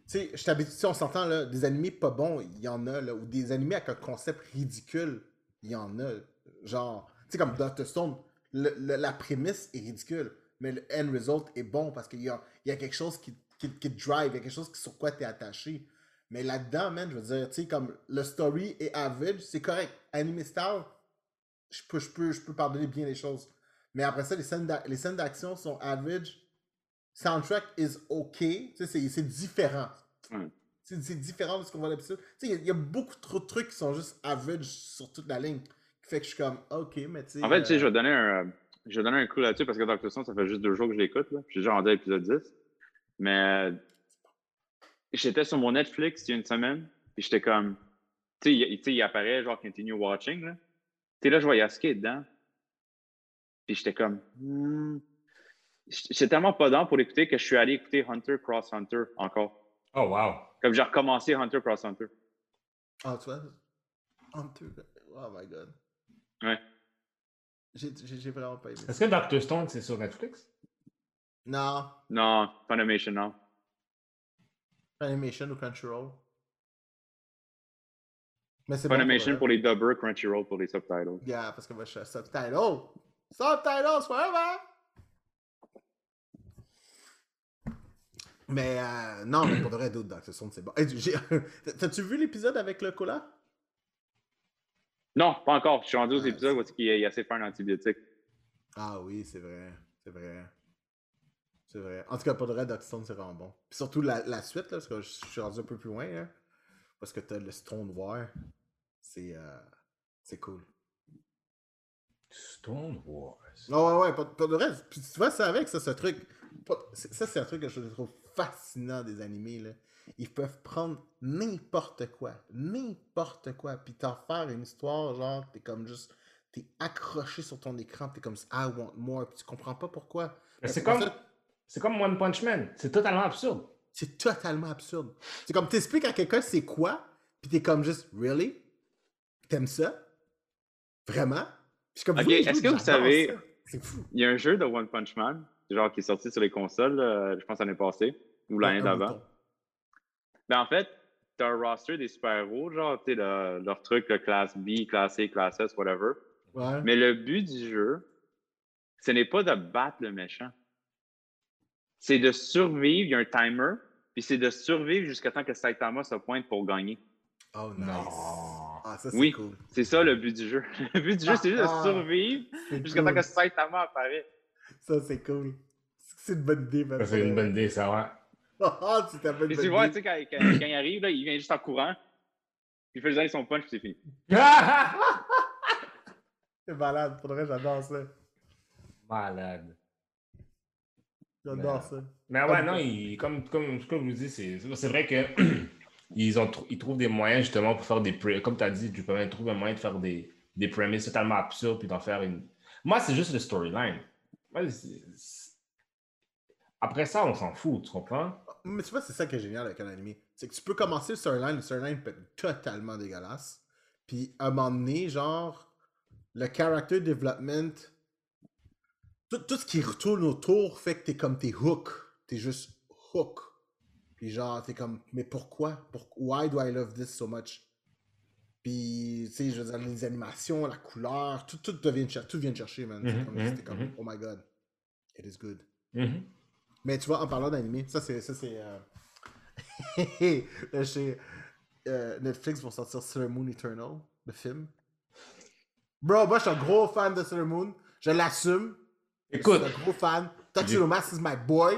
Tu sais, je t'habitue, si on s'entend là, des animés pas bons, il y en a, là, ou des animés avec un concept ridicule, il y en a. Genre, tu sais, comme Dr. Stone, le- le- la prémisse est ridicule, mais le end result est bon parce qu'il y a, il y a quelque chose qui, qui, qui te drive, il y a quelque chose sur quoi tu es attaché. Mais là-dedans, man, je veux dire, tu sais, comme le story est average, c'est correct. Anime style, je peux, je, peux, je peux pardonner bien les choses. Mais après ça, les scènes d'a- les scènes d'action sont average. Soundtrack is OK. Tu sais, c'est- c'est différent. C'est c'est différent de ce qu'on voit d'habitude. Tu sais, il y a- il y, a beaucoup trop de trucs qui sont juste average sur toute la ligne. Qui fait que je suis comme, OK, mais tu sais. En fait, tu sais, euh, je vais donner un, je vais donner un coup là-dessus parce que Doctor Stone, ça fait juste deux jours que je l'écoute. là. Je suis déjà rendu à l'épisode 10. Mais j'étais sur mon Netflix il y a une semaine, puis j'étais comme. Tu sais, il- tu sais, il apparaît genre Continue Watching. Là. Tu sais, là, je vois Yasuke dedans. Puis j'étais comme. hmm. J'étais tellement pas dans pour l'écouter que je suis allé écouter Hunter Cross Hunter encore. Oh, wow. Comme j'ai recommencé Hunter Cross Hunter. Ah, tu vois. Hunter. Oh my god. Ouais. J'ai vraiment pas aimé. Est-ce que Dr. Stone, c'est sur Netflix? Non. Non, Funimation, non. Animation ou Crunchyroll. Mais c'est bon Funimation pour, pour les dubbers, Crunchyroll pour les subtitles. Yeah, parce que moi, je suis à subtitle. Subtitles forever! Mais euh, non, mais pour de vrai, d'autres Dr. Stone, c'est bon. Hey, T'as-tu vu l'épisode avec le cola? Non, pas encore. Je suis rendu aux Ouais, épisodes où il y a assez fait un antibiotique. Ah oui, c'est vrai. C'est vrai. C'est vrai. En tout cas, pour de vrai, Dr. Stone, c'est vraiment bon. Puis surtout la, la suite, là, parce que je suis rendu un peu plus loin, là, parce que t'as le Stone War. C'est euh, c'est cool. Stone Wars. Ah ouais, ouais, pas, pas de reste. Puis tu vois, c'est avec ça, ce truc. Ça, c'est un truc que je trouve fascinant des animés, là. Ils peuvent prendre n'importe quoi, n'importe quoi, puis t'en faire une histoire, genre, t'es comme juste, t'es accroché sur ton écran, t'es comme, I want more, puis tu comprends pas pourquoi. Mais c'est comme, c'est comme One Punch Man. C'est totalement absurde. C'est totalement absurde. C'est comme, t'expliques à quelqu'un c'est quoi, puis t'es comme juste, really? T'aimes ça? Vraiment? Puis comme, est-ce que vous savez- ça. C'est fou. Il y a un jeu de One Punch Man, genre qui est sorti sur les consoles, euh, je pense l'année passée, ou l'année d'avant. Ben, en fait, t'as un roster des super-héros, genre, tu sais, le- leur truc, le classe B, classe C, classe S, whatever. Ouais. Mais le but du jeu, ce n'est pas de battre le méchant. C'est de survivre, il y a un timer, puis c'est de survivre jusqu'à temps que Saitama se pointe pour gagner. Oh, nice. Non. Ah, Ah, ça, c'est Oui. cool. C'est ça le but du jeu. Le but du jeu, c'est juste de Ah. survivre C'est jusqu'à temps que Saitama apparaît. Ça, c'est cool. C'est une bonne idée. Ça, c'est une bonne idée, ça, ouais. Ah, une bonne Et tu vois, tu sais, quand, quand- quand il arrive, là, il vient juste en courant. Il fait juste son punch, puis c'est fini. C'est malade. Pour le vrai, j'adore ça. Malade. J'adore ça. Mais ouais, non, il- comme, comme, comme je vous dis, c'est c'est vrai que ils, ont, ils trouvent des moyens justement pour faire des. Comme tu as dit, Duperman, ils trouvent un moyen de faire des, des premises totalement absurdes puis d'en faire une. Moi, c'est juste le storyline. Moi, Après ça, on s'en fout, tu comprends? Mais tu vois, c'est ça qui est génial avec un anime. C'est que tu peux commencer le storyline, le storyline peut être totalement dégueulasse. Puis à un moment donné, genre, le character development, tout, tout ce qui retourne autour fait que t'es comme t'es hook. T'es juste hook. Puis genre, t'es comme, mais pourquoi? Pour, why do I love this so much? Puis, tu sais, je veux dire, les animations, la couleur, tout, tout, devient, tout vient chercher, man. Mhm, comme, mhm, c'était comme, mhm. oh my god, it is good. Mhm. Mais tu vois, en parlant d'animé, ça c'est. Ça, c'est euh... Chez euh, Netflix vont sortir Sailor Moon Eternal, le film. Bro, moi je suis un gros fan de Sailor Moon. Je l'assume. Écoute, Je suis un gros fan. Tatsuro Mask is my boy.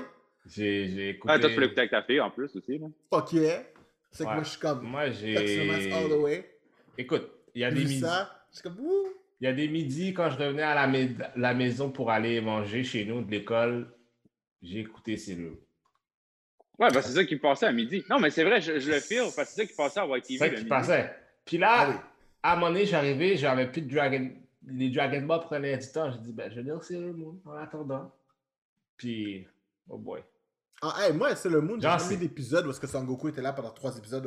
j'ai j'ai écouté. Ah, toi, tu peux l'écouter avec ta fille en plus aussi. Là. Fuck yeah. C'est que moi je suis comme. Moi, Mask all the j'ai. way. Écoute, il y a J'ai des midis. ça. Je suis comme, wouh. Il y a des midis, quand je revenais à la, la maison pour aller manger chez nous de l'école, j'ai écouté Sailor. Ouais, bah, c'est ça qui passait à midi. Non, mais c'est vrai, je, je le file, parce que c'est ça qui passait à C'est YTV. ça le qui midi. passait. Puis là, Ah oui. à un moment donné, j'arrivais, j'avais plus de Dragon. Les Dragon Ball prenaient du temps. J'ai dit, ben, je vais lire Sailor Moon en attendant. Puis, oh boy. Ah, hey, moi, Sailor Moon, j'ai jamais c'est- vu d'épisode où est-ce que Son Goku était là pendant trois épisodes.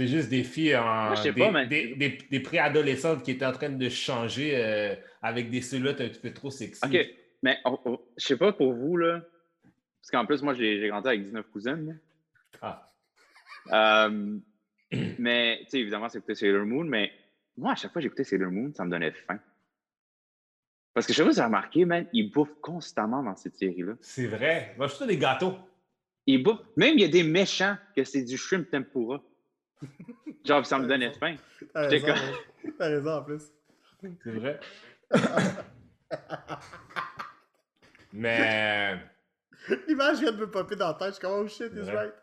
C'est juste des filles en. Moi, je sais des, pas, man. des, des- des préadolescentes qui étaient en train de changer euh, avec des silhouettes un petit peu trop sexy. OK, mais on- on- je sais pas pour vous, là, parce qu'en plus, moi, j'ai grandi avec 19 cousines. là. Ah. Euh, mais, tu sais, évidemment, c'est écouter Sailor Moon, mais moi, à chaque fois que j'écoutais Sailor Moon, ça me donnait faim. Parce que je sais pas si vous avez remarqué, man, ils bouffent constamment dans cette série-là. C'est vrai. Moi, je des gâteaux. Ils bouffent. Même il y a des méchants que c'est du shrimp tempura. Genre, ça me donnait faim. T'as raison, ouais. T'as raison en plus. C'est vrai. Mais. L'image vient de me popper dans la tête. Je suis comme, oh shit, he's Ouais. right.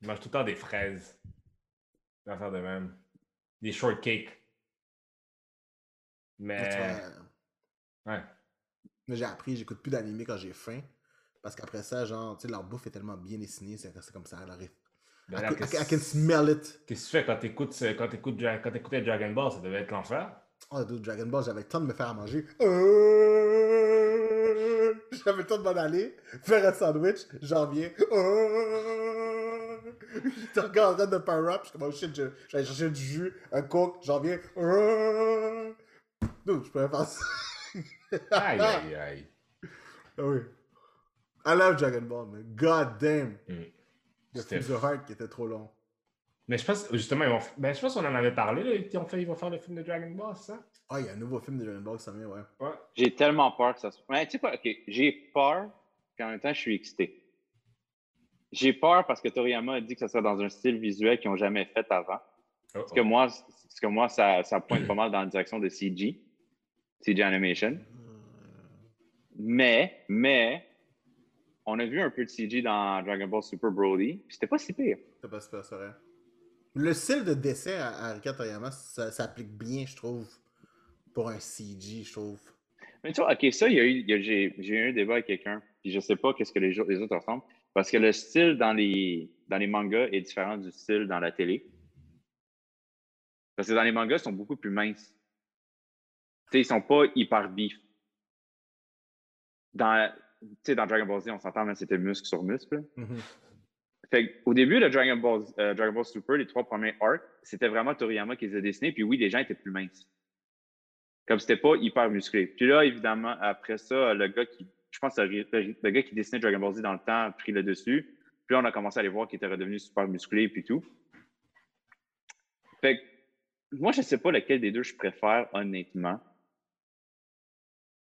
Je mange tout le temps des fraises. Des affaires de même. Des shortcakes. Mais Ouais. Mais j'ai appris, j'écoute plus d'animé quand j'ai faim. Parce qu'après ça, genre, tu sais, leur bouffe est tellement bien dessinée, c'est c'est comme ça, elle arrive. Ben I, là, can- I Qu'est-ce can- I can smell it. qu'est-ce que tu fais quand t'écoutes ce- quand t'écoutes quand t'écoutais Dragon Ball? Ça devait être l'enfer. Oh, dude, Dragon Ball, j'avais le temps de me faire à manger. Euh, J'avais le temps de m'en aller, faire un sandwich, j'en viens. Euh, J'étais encore en train de power up, je suis comme, oh shit, j'allais chercher du jus, un coke, j'en viens. Euh, Dude, je pourrais faire ça. Aïe, aïe, aïe. Ah oui. I love Dragon Ball, man. God damn. Mm. Le film de qui était trop long. Mais je pense, justement, ils vont... ben, je pense qu'on en avait parlé, là. Ils, ont fait, ils vont faire le film de Dragon Ball, ça? Ah, il y a un nouveau film de Dragon Ball qui s'en vient, ouais. Ouais. J'ai tellement peur que ça se. Ouais, tu sais quoi, ok, j'ai peur, puis en même temps, je suis excité. J'ai peur parce que Toriyama a dit que ça serait dans un style visuel qu'ils n'ont jamais fait avant. Oh, Parce que moi, parce que moi ça, ça pointe pas mal dans la direction de CG, CG Animation. Mais, mais, on a vu un peu de CG dans Dragon Ball Super Broly, c'était pas si pire. C'est pas super, c'est vrai. Le style de dessin à, Arika Toriyama, ça s'applique bien, je trouve, pour un CG, je trouve. Mais tu vois, OK, ça, j'ai, eu un débat avec quelqu'un, puis je sais pas qu'est-ce que les, autres ressemblent, parce que le style dans les, dans les mangas est différent du style dans la télé. Parce que dans les mangas, ils sont beaucoup plus minces. Tu sais, ils sont pas hyper beef. Dans, tu sais, dans Dragon Ball Z, on s'entend, mais c'était muscle sur muscle. Fait au début de Dragon Ball, euh, Dragon Ball Super, les trois premiers arcs, c'était vraiment Toriyama qui les a dessinés. Puis oui, les gens étaient plus minces. Comme c'était pas hyper musclé. Puis là, évidemment, après ça, le gars qui, je pense que le, le- le gars qui dessinait Dragon Ball Z dans le temps a pris le dessus. Puis là, on a commencé à les voir qui étaient redevenus super musclés puis tout. Fait que, moi, je sais pas lequel des deux je préfère, honnêtement.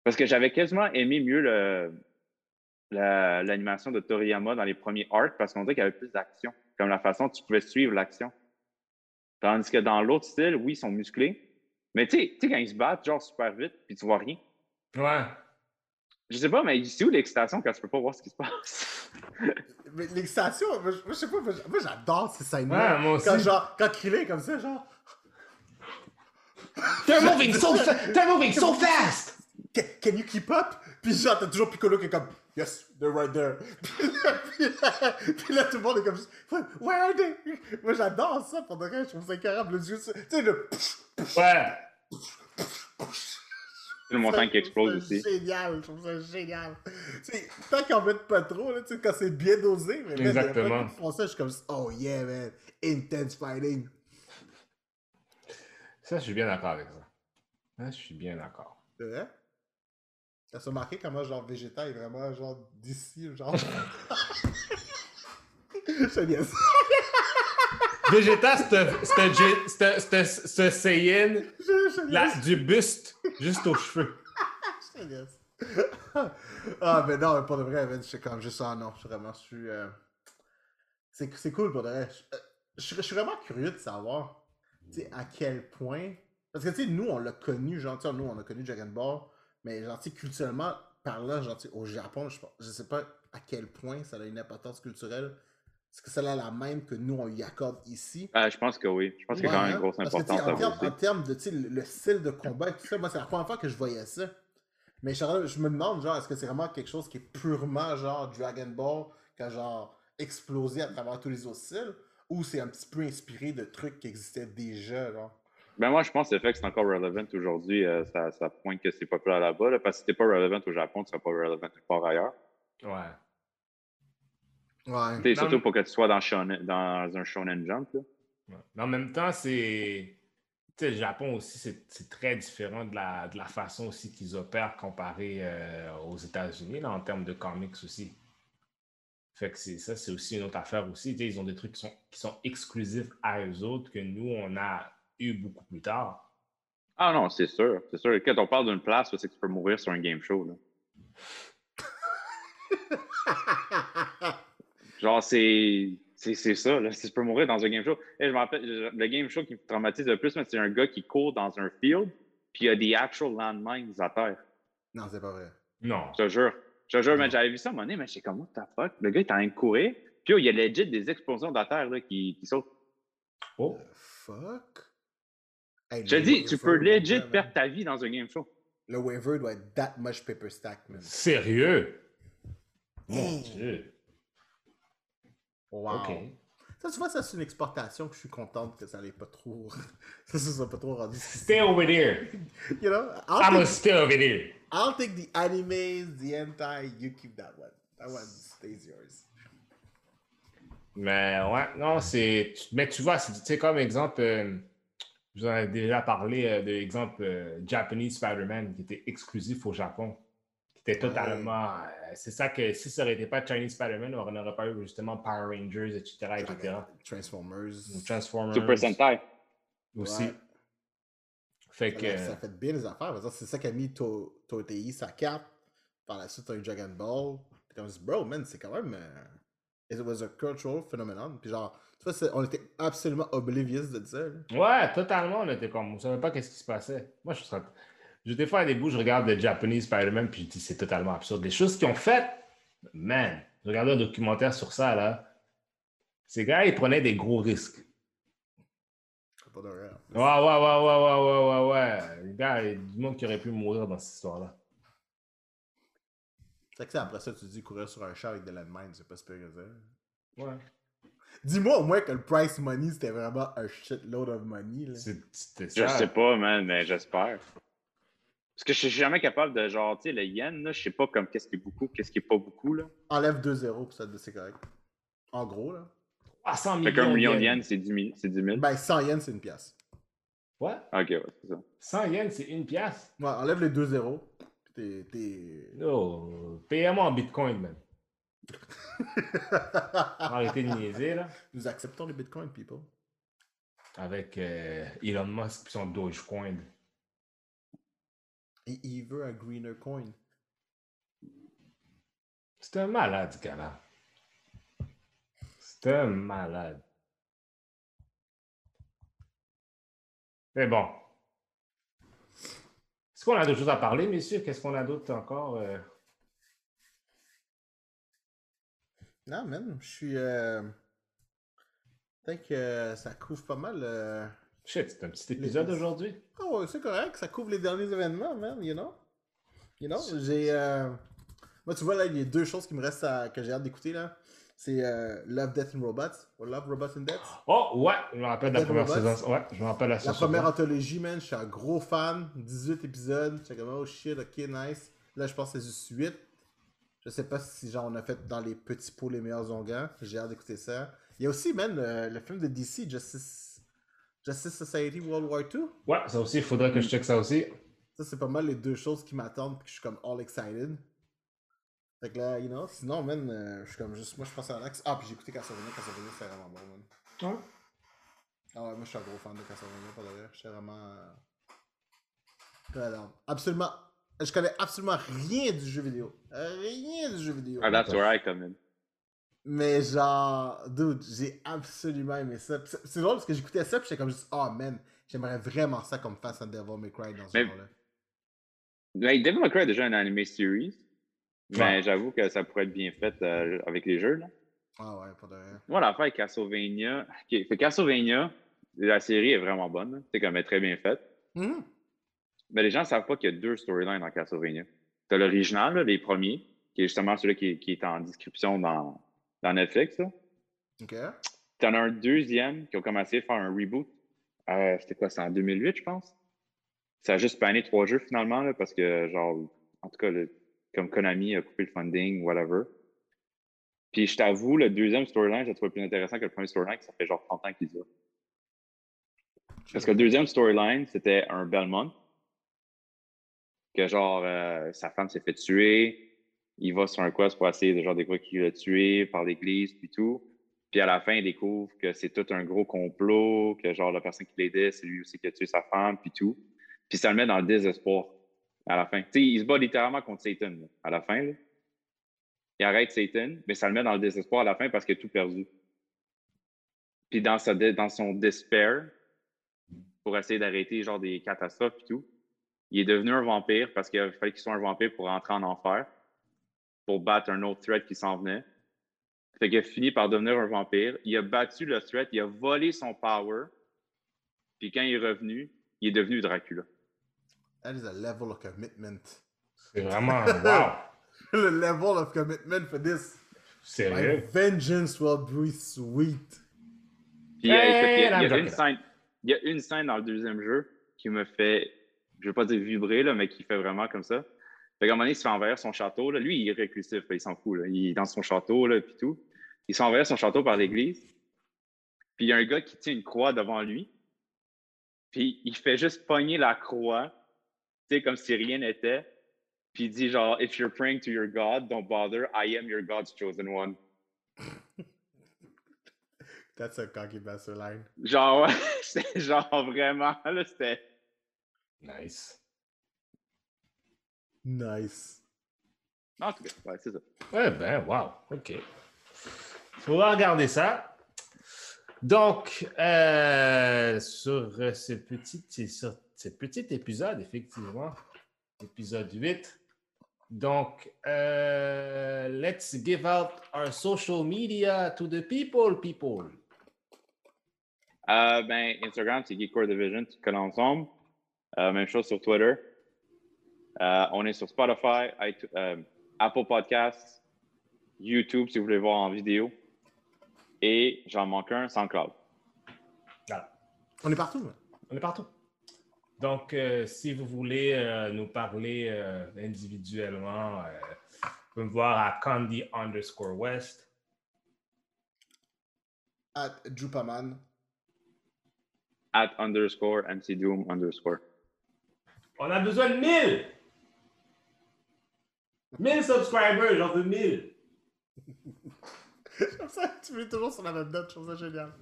Parce que j'avais quasiment aimé mieux le, la- l'animation de Toriyama dans les premiers arcs parce qu'on dirait qu'il y avait plus d'action, comme la façon dont tu pouvais suivre l'action. Tandis que dans l'autre style, oui, ils sont musclés. Mais tu sais, tu sais, quand ils se battent, genre super vite, puis tu vois rien. Ouais. Je sais pas, mais c'est où l'excitation quand tu peux pas voir ce qui se passe? Mais l'excitation, moi, je sais pas, moi, j'adore ces scènes-là. Ouais, moi aussi. Quand, genre, quand Krillin est comme ça, genre, They're moving so fast! They're moving so fast! can, can you keep up? Puis genre, t'as toujours Piccolo qui est comme, yes, they're right there. Puis là, puis là, puis là, tout le monde est comme, where are they? Moi, j'adore ça, pour de vrai, je trouve ça incroyable. Le jeu, tu sais, le Ouais. le montagne qui explose C'est aussi. génial, je trouve ça génial. Tu sais, tant en mettent pas trop, là, tu sais, quand c'est bien dosé, mais a Exactement. font ça, je suis comme, oh yeah, man, intense fighting. Ça, je suis bien d'accord avec ça. Ça, je suis bien d'accord. C'est vrai? T'as remarqué comment, genre, Vegeta est vraiment, genre, d'ici, genre? Je niaise. Vegeta, c'est ce Saiyan du buste juste aux cheveux. Ah, mais non, pour de vrai, je suis comme juste, ah non, je suis vraiment, je suis. euh, C'est c'est cool pour de vrai. Je, euh, je suis- je suis vraiment curieux de savoir, à quel point. Parce que, tu sais, nous, on l'a connu, genre, nous, on a connu Dragon Ball, mais, genre, culturellement parlant, genre, au Japon, je, je sais pas à quel point ça a une importance culturelle. Est-ce que ça a la même que nous, on y accorde ici? Ah, je pense que oui. Je pense qu'il y a quand même une Ouais, grosse que, importance en, termes, voir en termes de le, le style de combat et tout ça, moi, c'est la première fois que je voyais ça. Mais je, je me demande, genre, est-ce que c'est vraiment quelque chose qui est purement, genre, Dragon Ball, qui a, genre, explosé à travers tous les autres styles, ou c'est un petit peu inspiré de trucs qui existaient déjà, genre? Ben moi, je pense que fait que c'est encore relevant aujourd'hui, euh, ça, ça pointe que c'est populaire là-bas. là, parce que si t'es pas relevant au Japon, tu seras pas relevant nulle part ailleurs. Ouais. Ouais. T'sais, Non, surtout pour que tu sois dans, shonen- dans un shonen jump. Là. Ouais. Mais en même temps, c'est. Tu sais, le Japon aussi, c'est c'est très différent de la, de la façon aussi qu'ils opèrent comparé euh, aux États-Unis, là, en termes de comics aussi. Fait que c'est ça, c'est aussi une autre affaire aussi. Ils ont des trucs qui sont, qui sont exclusifs à eux autres que nous, on a eu beaucoup plus tard. Ah non, c'est sûr. C'est sûr. Quand on parle d'une place, c'est que tu peux mourir sur un game show. Là? Genre, c'est. C'est c'est ça, là. Si tu peux mourir dans un game show. Eh, je me rappelle, le game show qui me traumatise le plus, mais c'est un gars qui court dans un field, puis il y a des actual landmines à terre. non, c'est pas vrai. Non. Je te jure. Je te jure, mais j'avais vu ça à un moment donné, mais j'étais comme, what the fuck? Le gars, il est en train de courir, puis oh, il y a legit des explosions de la terre là, qui, qui sautent. Oh. The fuck? Hey, Je dis, tu peux legit perdre ta vie dans un game show. Le waiver doit être that much paper stack, man. Sérieux? Mon. Dieu. Wow. OK. Ça, tu vois, ça, c'est une exportation que je suis contente que ça n'ait pas trop. ça, ça soit pas trop rendu. Stay over there. You know, I'm I'll gonna take, stay over there. I'll take the animes, the hentai, you keep that one. That one stays yours. Mais ouais, non, c'est. Mais tu vois, c'est tu sais, comme exemple, euh, je vous en ai déjà parlé euh, de l'exemple euh, Japanese Spider-Man qui était exclusif au Japon. Qui était totalement. euh, c'est ça que si ça n'aurait été pas Chinese Spider-Man, on n'aurait pas eu justement Power Rangers, etc. etc. Transformers. Transformers. Super Sentai. Aussi. Ouais. Fait Ça, que. ça fait bien les affaires. C'est ça qui a mis To- Totei sa carte. Par la suite, t'as eu Dragon Ball. Puis on se dit, bro, man, c'est quand même. It was a cultural phenomenon. Puis genre, c'est- on était absolument oblivious de ça. là. Ouais, totalement. On était comme. On savait pas qu'est-ce qui se passait. Moi, je serais. Je, des fois, à des bouts, je regarde le Japanese Spider-Man, puis je dis, c'est totalement absurde. Les choses qu'ils ont faites, man, je regardais un documentaire sur ça, là. Ces gars, ils prenaient des gros risques. C'est pas de. Ouais, ouais, ouais, ouais, ouais, ouais, ouais, ouais. Les gars, il y a du monde qui aurait pu mourir dans cette histoire-là. C'est que ça, après ça, tu dis courir sur un chat avec de landmine, c'est pas super que. Ouais. Dis-moi au moins que le price money, c'était vraiment un shitload of money. Là. C'était Je ça. sais pas, man, mais j'espère. Parce que je suis jamais capable de, genre, tu sais, le yen, là, je sais pas comme qu'est-ce qui est beaucoup, qu'est-ce qui est pas beaucoup, là. Enlève 2-0, puis ça, c'est correct. En gros, là. 300 Fait qu'un millions million de yens. c'est 10 000. C'est 10 000. Ben, 100 yens, c'est une pièce. Ouais. Ok, ouais, c'est ça. 100 yens, c'est une pièce. Ouais, enlève les 2-0. puis T'es. t'es- Oh, payez-moi en bitcoin, man. Arrêtez de niaiser, là. Nous acceptons les bitcoins, people. Avec euh, Elon Musk et son Dogecoin. Et il veut un greener coin. C'est un malade, ce gars-là. C'est un malade. Mais bon. Est-ce qu'on a d'autres choses à parler, messieurs? Qu'est-ce qu'on a d'autre encore? euh? Non, man, je suis. Euh... Peut-être que ça couvre pas mal. euh, Shit, c'est un petit épisode aujourd'hui. Oh, ouais, c'est correct, ça couvre les derniers événements, man, you know? You know, j'ai. euh, Moi, tu vois, là, il y a deux choses qui me restent à... que j'ai hâte d'écouter, là. C'est euh, Love, Death and Robots. Ou Love, Robots and Death. Oh, ouais, je me rappelle de la première Robots. saison. Ouais, je me rappelle la La saison. première anthologie, man, je suis un gros fan. 18 épisodes. J'étais comme, oh shit, ok, nice. Là, je pense que c'est juste 8. Je sais pas si, genre, on a fait dans les petits pots les meilleurs onguents. J'ai hâte d'écouter ça. Il y a aussi, man, le, le film de DC, Justice, Justice Society World War II. Ouais, ça aussi, il faudrait que je check ça aussi. Ça, c'est pas mal les deux choses qui m'attendent, puis que je suis comme all excited. Fait que là, you know, sinon, man, euh, je suis comme juste, moi, je pense à Alex. Ah, puis j'ai écouté Castlevania, Castlevania, c'est vraiment bon, man. Ouais. Ah ouais, moi, je suis un gros fan de Castlevania, pas d'ailleurs. J'étais vraiment. euh. Absolument. Je connais absolument rien du jeu vidéo. Rien du jeu vidéo. Ah, that's where I come in. Mais genre, dude, j'ai absolument aimé ça. C'est drôle parce que j'écoutais ça, puis j'étais comme juste, oh man, j'aimerais vraiment ça comme face à Devil May Cry dans ce Mais- genre-là. Mais Devil May Cry a déjà un anime series. Mais j'avoue que ça pourrait être bien fait euh, avec les jeux. Là. Ah ouais, pas de rien. Moi, l'affaire avec Castlevania. ok, fait Castlevania, la série est vraiment bonne. C'est comme elle est très bien faite. Mhm. Mais les gens ne savent pas qu'il y a deux storylines dans Castlevania. Tu as l'original, là, les premiers, qui est justement celui qui, qui est en description dans, dans Netflix. là. Ok. Tu en as un deuxième qui ont commencé à faire un reboot. Euh, C'était quoi? C'est en 2008, je pense? Ça a juste pané trois jeux finalement, là, parce que, genre, en tout cas, le- comme Konami a coupé le funding, whatever. Puis je t'avoue, le deuxième storyline, je le trouve plus intéressant que le premier storyline, que ça fait genre 30 ans qu'il dure. Parce que le deuxième storyline, c'était un Belmont. Que genre, euh, sa femme s'est fait tuer. Il va sur un quest pour essayer de genre découvrir qui l'a tué par l'église, puis tout. Puis à la fin, il découvre que c'est tout un gros complot, que genre la personne qui l'aidait, c'est lui aussi qui a tué sa femme, puis tout. Puis ça le met dans le désespoir à la fin. Tu sais, il se bat littéralement contre Satan à la fin. Là. Il arrête Satan, mais ça le met dans le désespoir à la fin parce qu'il a tout perdu. Puis dans, sa dans son despair, pour essayer d'arrêter genre des catastrophes et tout, il est devenu un vampire parce qu'il fallait qu'il soit un vampire pour rentrer en enfer, pour battre un autre threat qui s'en venait. Fait qu'il a fini par devenir un vampire. Il a battu le threat, il a volé son power. Puis quand il est revenu, il est devenu Dracula. That is a level of commitment. C'est vraiment. Wow! Le level of commitment for this. My Sérieux? vengeance will be sweet. Puis euh, Hey, écoute, il y a, il y a I'm une Dracula. scène, il y a une scène dans le deuxième jeu qui me fait, je veux pas dire vibrer, là, mais qui fait vraiment comme ça. Fait qu'à un moment donné, il se fait envahir son château. Là. Lui, il est réclusif, il s'en fout. Là. Il est dans son château, là, puis tout. Il se fait envahir son château par l'église. Puis il y a un gars qui tient une croix devant lui. Puis il fait juste pogner la croix, tu sais, comme si rien n'était. Puis il dit genre, If you're praying to your God, don't bother. I am your God's chosen one. That's a cocky bastard line. Genre, genre vraiment, là, c'était. Nice. Nice. En tout cas, ouais, c'est ça. Ouais, ben, wow. OK. Faudra regarder ça. Donc, euh, sur euh, ce petit, sur ce petit épisode, effectivement, épisode 8. Donc, euh, let's give out our social media to the people, people. Euh, ben, Instagram, c'est Geekcore Division, tu colles ensemble. Euh, même chose sur Twitter. Euh, on est sur Spotify, iTunes, euh, Apple Podcasts, YouTube si vous voulez voir en vidéo. Et j'en manque un, SoundCloud. Voilà. On est partout, man. On est partout. Donc, euh, si vous voulez euh, nous parler euh, individuellement, euh, vous pouvez me voir à Candy underscore West. At Jupaman. At underscore MC Doom underscore. On a besoin de 1000! 1000 subscribers, j'en veux 1000! Comme ça, tu mets toujours sur la même note, je trouve ça génial.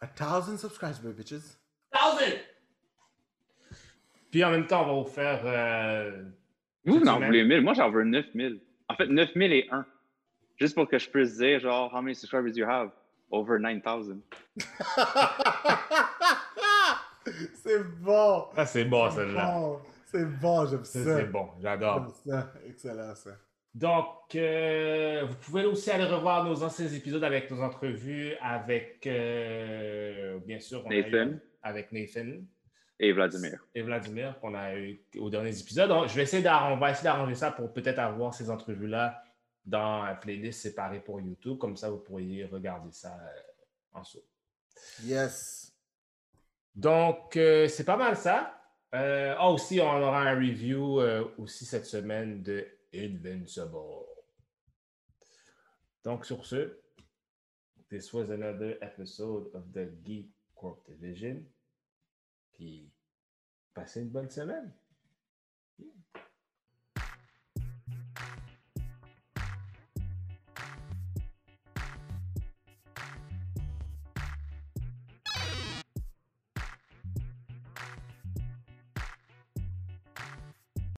A thousand subscribers, bitches. 1000! Puis en même temps, on va vous faire. euh, Vous, vous en voulez 1000. Moi, j'en veux 9000. En fait, 9001. Juste pour que je puisse dire, genre, how many subscribers do you have? Over 9000. c'est bon. Ah, c'est bon, celle-là. Bon. C'est bon, j'aime ça. C'est bon, j'adore. Ça. Excellent, ça. Donc, euh, vous pouvez aussi aller revoir nos anciens épisodes avec nos entrevues avec, euh, bien sûr, on a eu- Nathan avec Nathan et Vladimir. et Vladimir qu'on a eu aux derniers épisodes. Donc, je vais essayer d'arranger, on va essayer d'arranger ça pour peut-être avoir ces entrevues-là dans un playlist séparée pour YouTube. Comme ça, vous pourriez regarder ça euh, en saut. Yes. Donc, euh, c'est pas mal ça. Ah, aussi, on aura un review euh, aussi cette semaine de Invincible. Donc, sur ce, this was another episode of the Geek Corp Division. Puis, passez une bonne semaine.